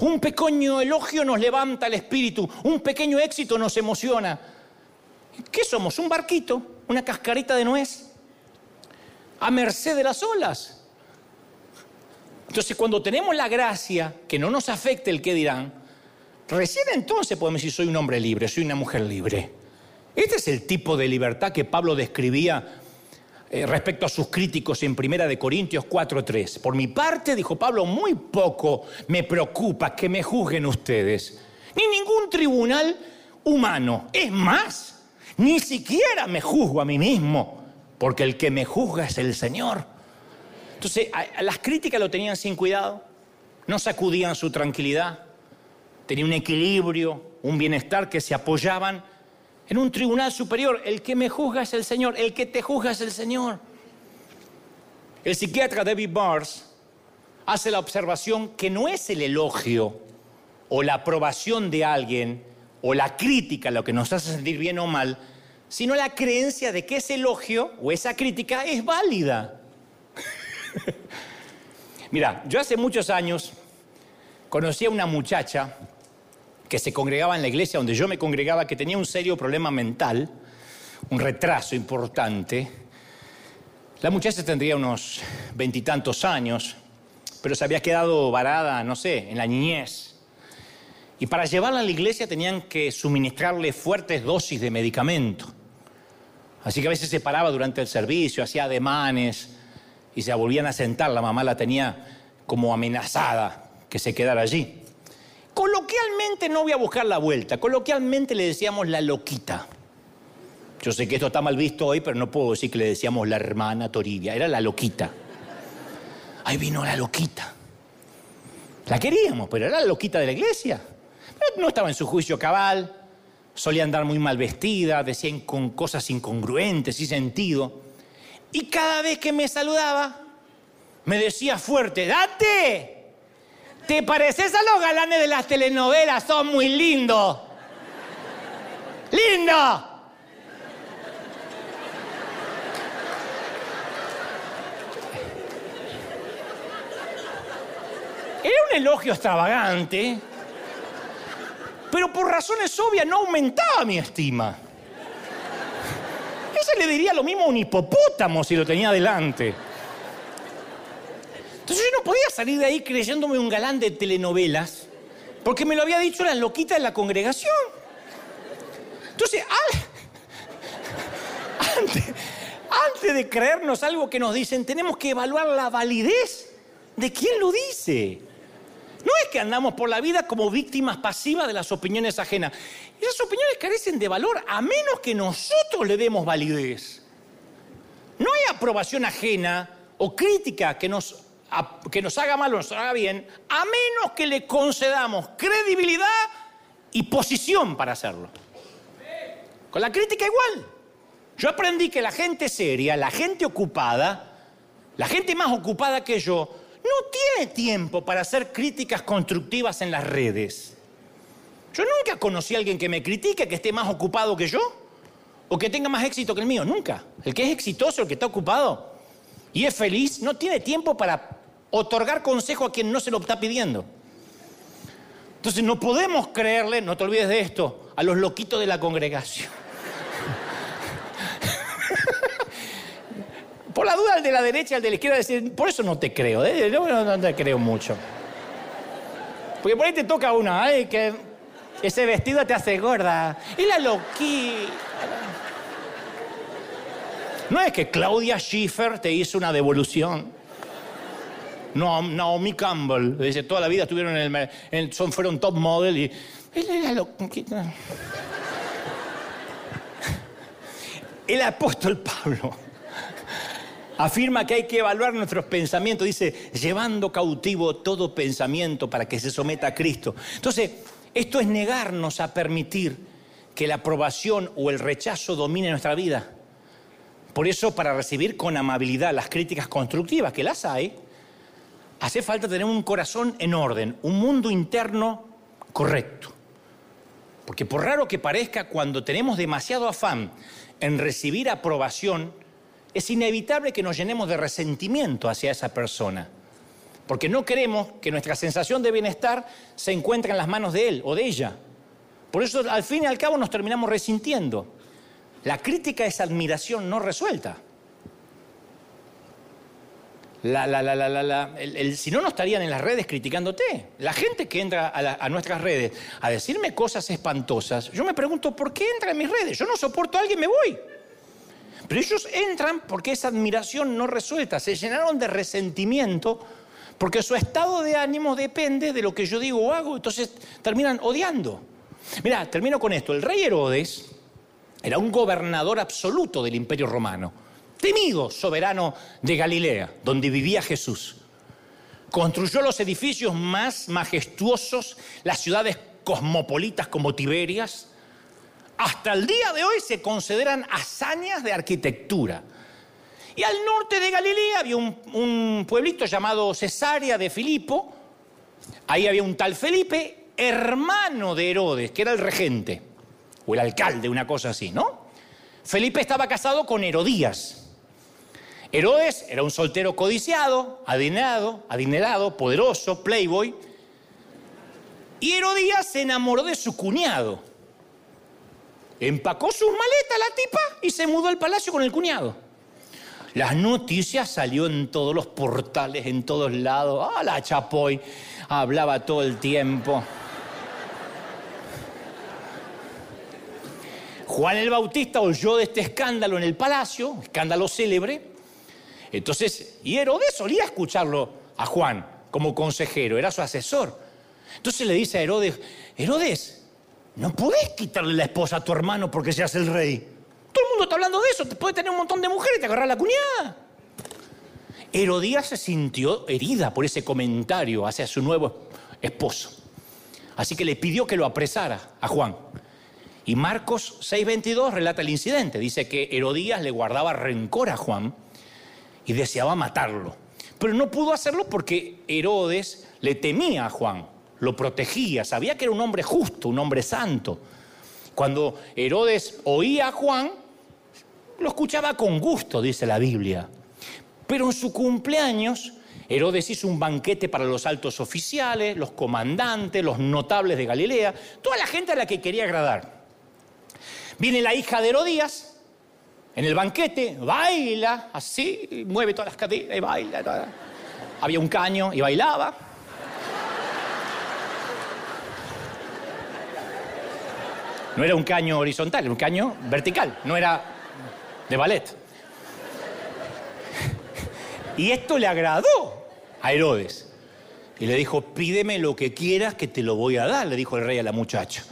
un pequeño elogio nos levanta el espíritu, un pequeño éxito nos emociona. ¿Qué somos? ¿Un barquito? ¿Una cascarita de nuez? A merced de las olas. Entonces, cuando tenemos la gracia, que no nos afecte el que dirán, recién entonces podemos decir, soy un hombre libre, soy una mujer libre. Este es el tipo de libertad que Pablo describía eh, respecto a sus críticos en Primera de Corintios 4:3. Por mi parte, dijo Pablo, muy poco me preocupa que me juzguen ustedes, ni ningún tribunal humano. Es más, ni siquiera me juzgo a mí mismo, porque el que me juzga es el Señor. Entonces, las críticas lo tenían sin cuidado, no sacudían su tranquilidad, tenía un equilibrio, un bienestar que se apoyaban en un tribunal superior. El que me juzga es el Señor, el que te juzga es el Señor. El psiquiatra David Bars hace la observación que no es el elogio o la aprobación de alguien o la crítica lo que nos hace sentir bien o mal, sino la creencia de que ese elogio o esa crítica es válida. [LAUGHS] Mira, yo hace muchos años conocí a una muchacha que se congregaba en la iglesia donde yo me congregaba que tenía un serio problema mental, un retraso importante. La muchacha tendría unos veintitantos años, pero se había quedado varada, no sé, en la niñez. Y para llevarla a la iglesia tenían que suministrarle fuertes dosis de medicamento. Así que a veces se paraba durante el servicio, hacía ademanes y se volvían a sentar. La mamá la tenía como amenazada que se quedara allí. Coloquialmente no voy a buscar la vuelta, coloquialmente le decíamos la loquita. Yo sé que esto está mal visto hoy, pero no puedo decir que le decíamos la hermana Toribia, era la loquita. Ahí vino la loquita. La queríamos, pero era la loquita de la iglesia. no estaba en su juicio cabal, solía andar muy mal vestida, decía con cosas incongruentes y sentido. Y cada vez que me saludaba, me decía fuerte, date, te pareces a los galanes de las telenovelas, son muy lindos. ¡Lindo! Era un elogio extravagante pero por razones obvias no aumentaba mi estima. Ese le diría lo mismo a un hipopótamo si lo tenía delante. Entonces yo no podía salir de ahí creyéndome un galán de telenovelas, porque me lo había dicho la loquita de la congregación. Entonces, antes, antes de creernos algo que nos dicen, tenemos que evaluar la validez de quién lo dice. No es que andamos por la vida como víctimas pasivas de las opiniones ajenas. Esas opiniones carecen de valor a menos que nosotros le demos validez. No hay aprobación ajena o crítica que nos, que nos haga mal o nos haga bien, a menos que le concedamos credibilidad y posición para hacerlo. Con la crítica igual. Yo aprendí que la gente seria, la gente ocupada, la gente más ocupada que yo, no tiene tiempo para hacer críticas constructivas en las redes. Yo nunca conocí a alguien que me critique, que esté más ocupado que yo, o que tenga más éxito que el mío, nunca. El que es exitoso, el que está ocupado y es feliz, no tiene tiempo para otorgar consejo a quien no se lo está pidiendo. Entonces no podemos creerle, no te olvides de esto, a los loquitos de la congregación. [LAUGHS] Por la duda, el de la derecha, el de la izquierda, decir, por eso no te creo, ¿eh? yo no, te creo mucho. Porque por ahí te toca una, ay, que ese vestido te hace gorda. Y la loquita. No es que Claudia Schiffer te hizo una devolución. No, Naomi Campbell, dice, toda la vida estuvieron en el, son, fueron top model y... El apóstol Pablo afirma que hay que evaluar nuestros pensamientos, dice, llevando cautivo todo pensamiento para que se someta a Cristo. Entonces, esto es negarnos a permitir que la aprobación o el rechazo domine nuestra vida. Por eso, para recibir con amabilidad las críticas constructivas, que las hay, hace falta tener un corazón en orden, un mundo interno correcto. Porque por raro que parezca, cuando tenemos demasiado afán en recibir aprobación, es inevitable que nos llenemos de resentimiento hacia esa persona, porque no queremos que nuestra sensación de bienestar se encuentre en las manos de él o de ella. Por eso al fin y al cabo nos terminamos resintiendo. La crítica es admiración no resuelta. Si no, no estarían en las redes criticándote. La gente que entra a, a, nuestras redes a decirme cosas espantosas, yo me pregunto, ¿por qué entra en mis redes? Yo no soporto a alguien, me voy. Pero ellos entran porque esa admiración no resuelta, se llenaron de resentimiento porque su estado de ánimo depende de lo que yo digo o hago, entonces terminan odiando. Mira, termino con esto. El rey Herodes era un gobernador absoluto del imperio romano, temido soberano de Galilea, donde vivía Jesús. Construyó los edificios más majestuosos, las ciudades cosmopolitas como Tiberias, hasta el día de hoy se consideran hazañas de arquitectura. Y al norte de Galilea había un, pueblito llamado Cesarea de Filipo. Ahí había un tal Felipe, hermano de Herodes, que era el regente, o el alcalde, una cosa así, ¿no? Felipe estaba casado con Herodías. Herodes era un soltero codiciado, adinerado, adinerado, poderoso, playboy. Y Herodías se enamoró de su cuñado. Empacó sus maletas la tipa y se mudó al palacio con el cuñado. Las noticias salió en todos los portales, en todos lados. Ah, la Chapoy hablaba todo el tiempo. Juan el Bautista oyó de este escándalo en el palacio, escándalo célebre. Entonces, y Herodes solía escucharlo a Juan como consejero, era su asesor. Entonces le dice a Herodes, Herodes, no podés quitarle la esposa a tu hermano porque seas el rey. Todo el mundo está hablando de eso, te puede tener un montón de mujeres y te agarrar la cuñada. Herodías se sintió herida por ese comentario hacia su nuevo esposo. Así que le pidió que lo apresara a Juan. Y Marcos 6:22 relata el incidente. Dice que Herodías le guardaba rencor a Juan y deseaba matarlo. Pero no pudo hacerlo porque Herodes le temía a Juan, lo protegía, sabía que era un hombre justo, un hombre santo. Cuando Herodes oía a Juan, lo escuchaba con gusto, dice la Biblia. Pero en su cumpleaños, Herodes hizo un banquete para los altos oficiales, los comandantes, los notables de Galilea, toda la gente a la que quería agradar. Viene la hija de Herodías en el banquete, baila así, mueve todas las caderas y baila. Había un caño y bailaba. No era un caño horizontal, era un caño vertical, no era de ballet. Y esto le agradó a Herodes. Y le dijo, pídeme lo que quieras que te lo voy a dar, le dijo el rey a la muchacha.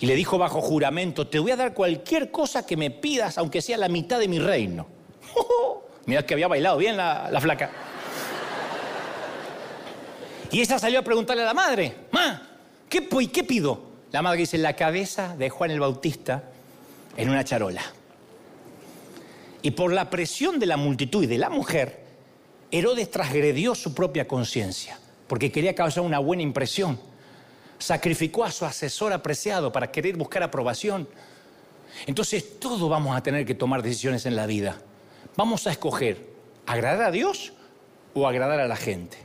Y le dijo bajo juramento, te voy a dar cualquier cosa que me pidas, aunque sea la mitad de mi reino. [LAUGHS] Mira que había bailado bien la, flaca. Y esa salió a preguntarle a la madre, Ma, ¿qué, ¿qué pido? La madre dice, la cabeza de Juan el Bautista en una charola. Y por la presión de la multitud y de la mujer, Herodes transgredió su propia conciencia, porque quería causar una buena impresión sacrificó a su asesor apreciado para querer buscar aprobación. Entonces todos vamos a tener que tomar decisiones en la vida. Vamos a escoger agradar a Dios o agradar a la gente.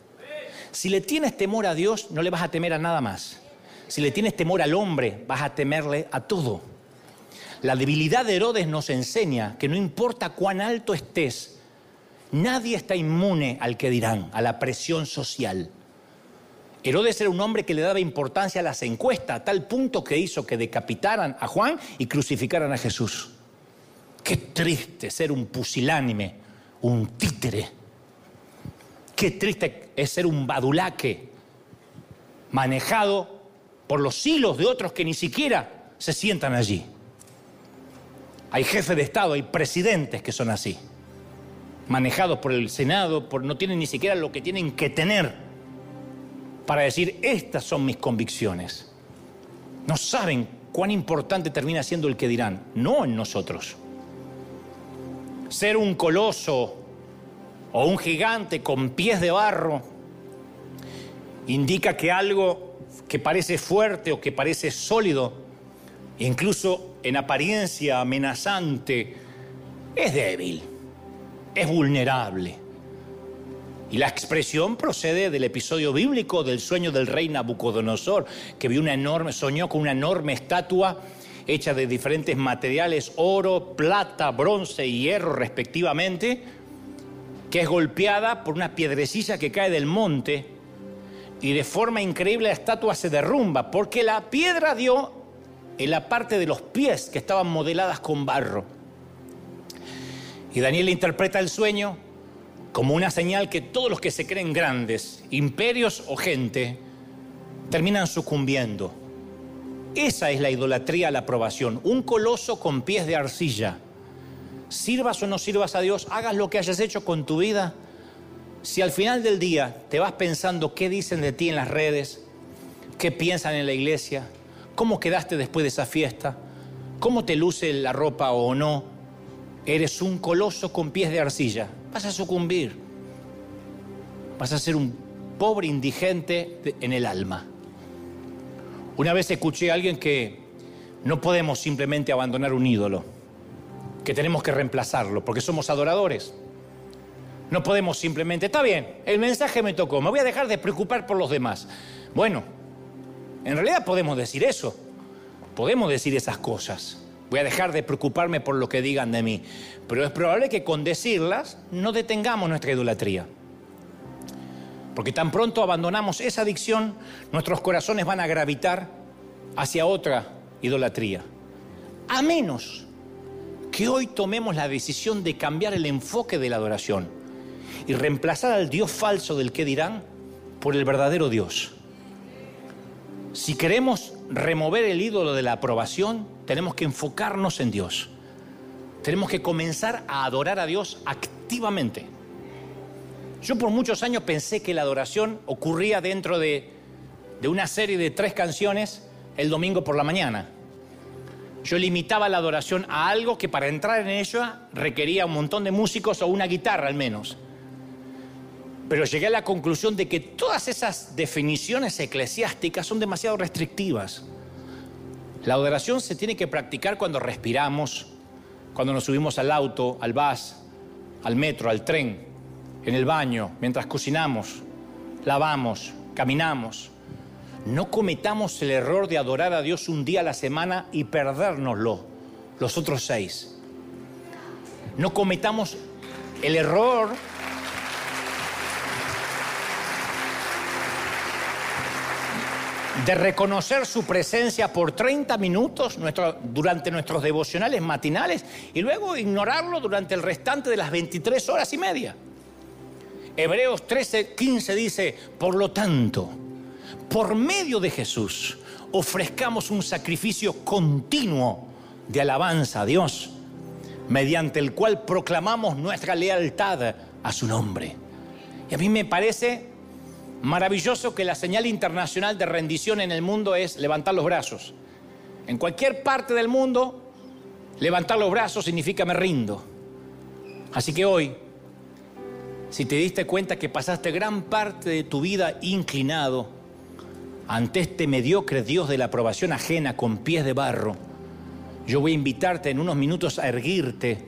Si le tienes temor a Dios, no le vas a temer a nada más. Si le tienes temor al hombre, vas a temerle a todo. La debilidad de Herodes nos enseña que no importa cuán alto estés, nadie está inmune al que dirán, a la presión social. Herodes era un hombre que le daba importancia a las encuestas, a tal punto que hizo que decapitaran a Juan y crucificaran a Jesús. Qué triste ser un pusilánime, un títere. Qué triste es ser un badulaque, manejado por los hilos de otros que ni siquiera se sientan allí. Hay jefes de Estado, hay presidentes que son así, manejados por el Senado, por, no tienen ni siquiera lo que tienen que tener para decir, estas son mis convicciones. No saben cuán importante termina siendo el que dirán, no en nosotros. Ser un coloso o un gigante con pies de barro indica que algo que parece fuerte o que parece sólido, incluso en apariencia amenazante, es débil, es vulnerable. Y la expresión procede del episodio bíblico del sueño del rey Nabucodonosor, que vio una enorme, soñó con una enorme estatua hecha de diferentes materiales, oro, plata, bronce y hierro respectivamente, que es golpeada por una piedrecilla que cae del monte y de forma increíble la estatua se derrumba porque la piedra dio en la parte de los pies que estaban modeladas con barro. Y Daniel interpreta el sueño como una señal que todos los que se creen grandes, imperios o gente, terminan sucumbiendo. Esa es la idolatría a la aprobación, un coloso con pies de arcilla. Sirvas o no sirvas a Dios, hagas lo que hayas hecho con tu vida. Si al final del día te vas pensando qué dicen de ti en las redes, qué piensan en la iglesia, cómo quedaste después de esa fiesta, cómo te luce la ropa o no, eres un coloso con pies de arcilla vas a sucumbir. Vas a ser un pobre indigente en el alma. Una vez escuché a alguien que no podemos simplemente abandonar un ídolo, que tenemos que reemplazarlo, porque somos adoradores. No podemos simplemente, está bien, el mensaje me tocó, me voy a dejar de preocupar por los demás. Bueno, En realidad podemos decir eso, podemos decir esas cosas. Voy a dejar de preocuparme por lo que digan de mí. Pero es probable que con decirlas no detengamos nuestra idolatría. Porque tan pronto abandonamos esa adicción, nuestros corazones van a gravitar hacia otra idolatría. A menos que hoy tomemos la decisión de cambiar el enfoque de la adoración y reemplazar al Dios falso del que dirán por el verdadero Dios. Si queremos remover el ídolo de la aprobación, tenemos que enfocarnos en Dios. Tenemos que comenzar a adorar a Dios activamente. Yo por muchos años pensé que la adoración ocurría dentro de, de una serie de tres canciones el domingo por la mañana. Yo limitaba la adoración a algo que para entrar en ella requería un montón de músicos o una guitarra al menos. Pero llegué a la conclusión de que todas esas definiciones eclesiásticas son demasiado restrictivas. La adoración se tiene que practicar cuando respiramos, cuando nos subimos al auto, al bus, al metro, al tren, en el baño, mientras cocinamos, lavamos, caminamos. No cometamos el error de adorar a Dios un día a la semana y perdérnoslo los otros seis. No cometamos el error de reconocer su presencia por 30 minutos durante nuestros devocionales matinales y luego ignorarlo durante el restante de las 23 horas y media. Hebreos 13, 15 dice, por lo tanto, por medio de Jesús, ofrezcamos un sacrificio continuo de alabanza a Dios, mediante el cual proclamamos nuestra lealtad a su nombre. Y a mí me parece maravilloso que la señal internacional de rendición en el mundo es levantar los brazos. En cualquier parte del mundo, levantar los brazos significa me rindo. Así que hoy si te diste cuenta que pasaste gran parte de tu vida inclinado ante este mediocre Dios de la aprobación ajena con pies de barro, yo voy a invitarte en unos minutos a erguirte,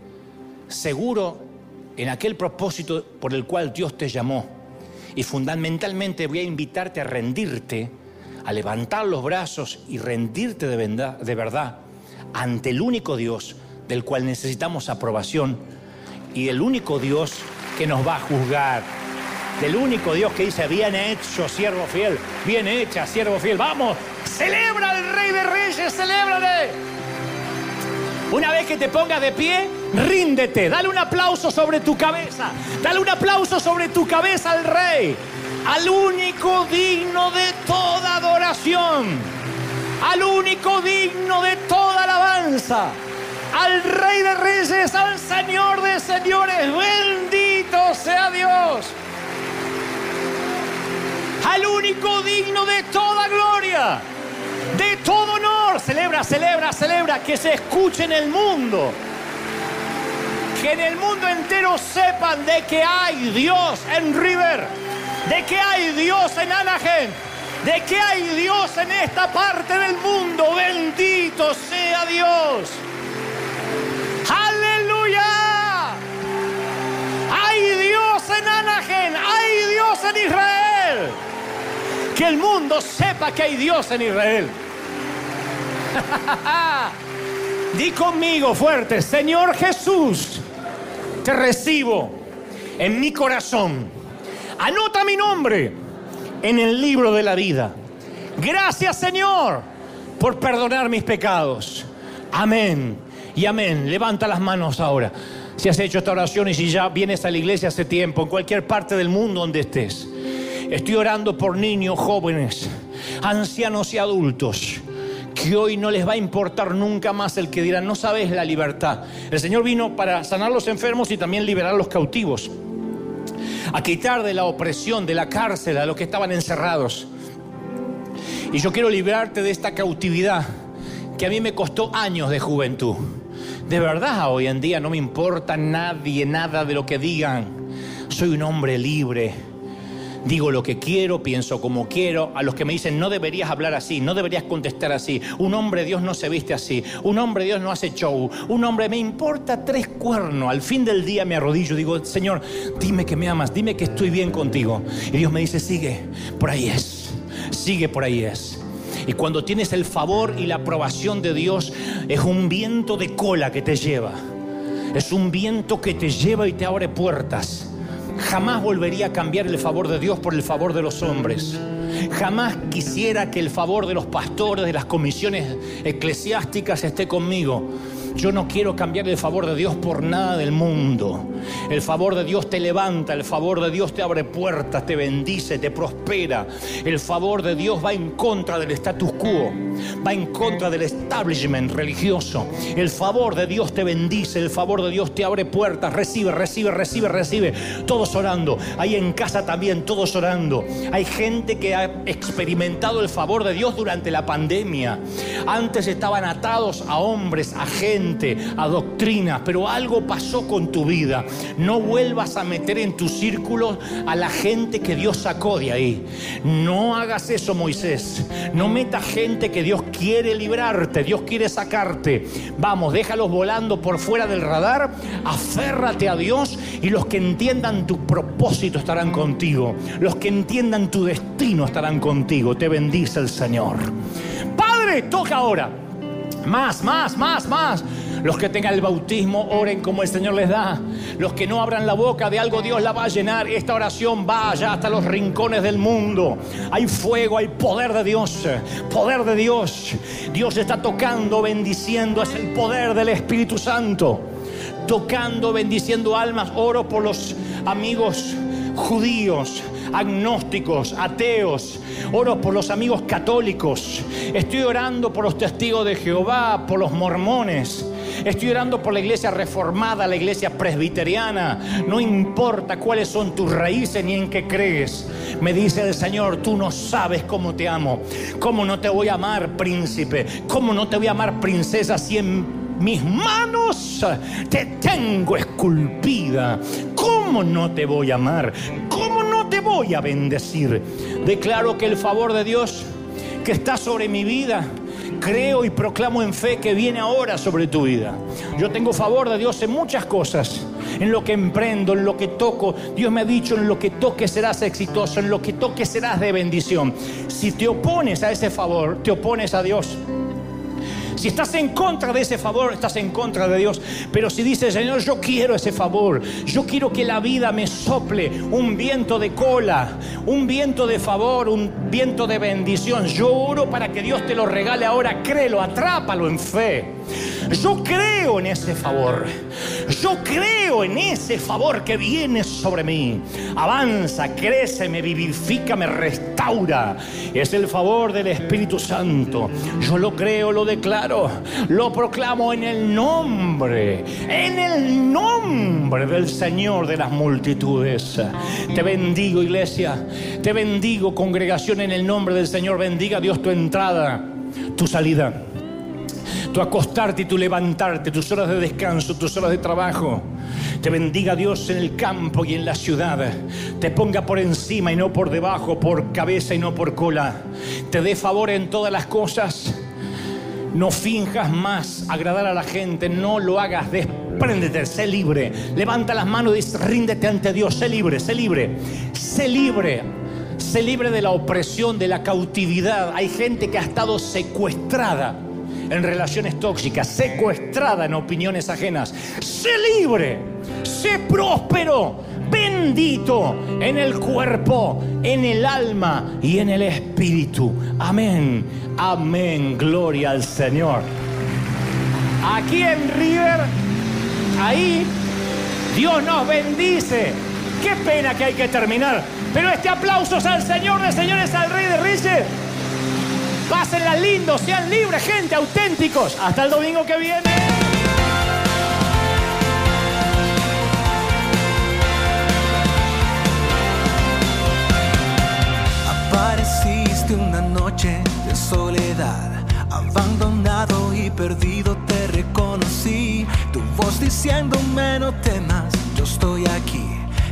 seguro en aquel propósito por el cual Dios te llamó. Y fundamentalmente voy a invitarte a rendirte, a levantar los brazos y rendirte de verdad, ante el único Dios del cual necesitamos aprobación y el único Dios que nos va a juzgar. Del único Dios que dice, bien hecho, siervo fiel, bien hecha, siervo fiel. Vamos, celebra al Rey de Reyes, celébrale. Una vez que te pongas de pie, ríndete, dale un aplauso sobre tu cabeza, dale un aplauso sobre tu cabeza al Rey, al único digno de toda adoración, al único digno de toda alabanza al Rey de Reyes, al Señor de Señores. Bendito sea Dios. Al único digno de toda gloria, de todo honor. Celebra, celebra, celebra, que se escuche en el mundo. Que en el mundo entero sepan de que hay Dios en River, de que hay Dios en Anaheim, de que hay Dios en esta parte del mundo. Bendito sea Dios. en Anaheim, hay Dios en Israel. Que el mundo sepa que hay Dios en Israel. [LAUGHS] Di conmigo fuerte, Señor Jesús, te recibo en mi corazón. Anota mi nombre en el libro de la vida. Gracias Señor por perdonar mis pecados. Amén y amén. Levanta las manos ahora si has hecho esta oración y si ya vienes a la iglesia hace tiempo, en cualquier parte del mundo donde estés. Estoy orando por niños, jóvenes, ancianos y adultos que hoy no les va a importar nunca más el que dirán, no sabes la libertad. El Señor vino para sanar los enfermos y también liberar a los cautivos, a quitar de la opresión, de la cárcel a los que estaban encerrados. Y yo quiero liberarte de esta cautividad que a mí me costó años de juventud. De verdad, hoy en día no me importa nadie, nada de lo que digan. Soy un hombre libre. Digo lo que quiero, pienso como quiero. A los que me dicen, no deberías hablar así, no deberías contestar así. Un hombre Dios no se viste así. Un hombre Dios no hace show. Un hombre me importa tres cuernos. Al fin del día me arrodillo digo, Señor, dime que me amas, dime que estoy bien contigo. Y Dios me dice, sigue, por ahí es. Sigue por ahí es. Y cuando tienes el favor y la aprobación de Dios, es un viento de cola que te lleva. Es un viento que te lleva y te abre puertas. Jamás volvería a cambiar el favor de Dios por el favor de los hombres. Jamás quisiera que el favor de los pastores, de las comisiones eclesiásticas esté conmigo. Yo no quiero cambiar el favor de Dios por nada del mundo. El favor de Dios te levanta, el favor de Dios te abre puertas, te bendice, te prospera. El favor de Dios va en contra del status quo, va en contra del establishment religioso. El favor de Dios te bendice, el favor de Dios te abre puertas. Recibe, recibe, recibe, recibe. Todos orando. Ahí en casa también, todos orando. Hay gente que ha experimentado el favor de Dios durante la pandemia. Antes estaban atados a hombres, a gente, a doctrinas, pero algo pasó con tu vida. No vuelvas a meter en tu círculo a la gente que Dios sacó de ahí. No hagas eso, Moisés. No metas gente que Dios quiere librarte, Dios quiere sacarte. Vamos, déjalos volando por fuera del radar. Aférrate a Dios y los que entiendan tu propósito estarán contigo. Los que entiendan tu destino estarán contigo. Te bendice el Señor. Padre, toca ahora. Más, más, más, más. Los que tengan el bautismo, oren como el Señor les da. Los que no abran la boca de algo, Dios la va a llenar. Esta oración vaya hasta los rincones del mundo. Hay fuego, hay poder de Dios. Poder de Dios. Dios está tocando, bendiciendo. Es el poder del Espíritu Santo. Tocando, bendiciendo almas. Oro por los amigos judíos agnósticos, ateos, oro por los amigos católicos, estoy orando por los testigos de Jehová, por los mormones, estoy orando por la iglesia reformada, la iglesia presbiteriana, no importa cuáles son tus raíces ni en qué crees. Me dice el Señor, tú no sabes cómo te amo, cómo no te voy a amar príncipe, cómo no te voy a amar princesa si en mis manos te tengo esculpida. ¿Cómo no te voy a amar? ¿Cómo no te voy a bendecir? Declaro que el favor de Dios que está sobre mi vida, creo y proclamo en fe que viene ahora sobre tu vida. Yo tengo favor de Dios en muchas cosas, en lo que emprendo, en lo que toco. Dios me ha dicho, en lo que toques serás exitoso, en lo que toques serás de bendición. Si te opones a ese favor, te opones a Dios. Si estás en contra de ese favor, estás en contra de Dios. Pero si dices, Señor, yo quiero ese favor, yo quiero que la vida me sople un viento de cola, un viento de favor, un viento de bendición. Yo oro para que Dios te lo regale ahora. Créelo, atrápalo en fe. Yo creo en ese favor. Yo creo en ese favor que viene sobre mí. Avanza, crece, me vivifica, me restaura. Es el favor del Espíritu Santo. Yo lo creo, lo declaro, lo proclamo en el nombre, en el nombre del Señor de las multitudes. Te bendigo, iglesia. Te bendigo, congregación, en el nombre del Señor. Bendiga Dios tu entrada, tu salida acostarte y tu levantarte, tus horas de descanso, tus horas de trabajo. Te bendiga Dios en el campo y en la ciudad. Te ponga por encima y no por debajo, por cabeza y no por cola. Te dé favor en todas las cosas. No finjas más agradar a la gente, no lo hagas, despréndete, sé libre. Levanta las manos y ríndete ante Dios, sé libre, sé libre, sé libre. Sé libre de la opresión, de la cautividad. Hay gente que ha estado secuestrada en relaciones tóxicas, secuestrada en opiniones ajenas. Sé libre, sé próspero, bendito en el cuerpo, en el alma y en el espíritu. Amén, amén, gloria al Señor. Aquí en River, ahí, Dios nos bendice. Qué pena que hay que terminar. Pero este aplauso es al Señor de señores, al Rey de Reyes. Pásenla lindo, sean libres, gente, auténticos. Hasta el domingo que viene. Apareciste una noche de soledad, abandonado y perdido te reconocí. Tu voz diciéndome no temas, yo estoy aquí.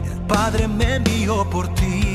El Padre me envió por ti.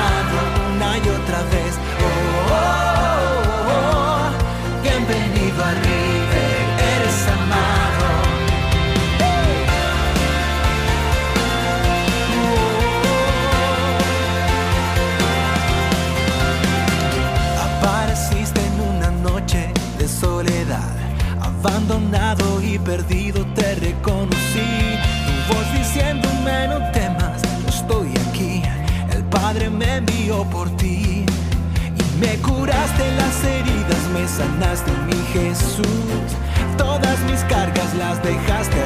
por ti. Y me curaste las heridas, me sanaste, mi Jesús. Todas mis cargas las dejaste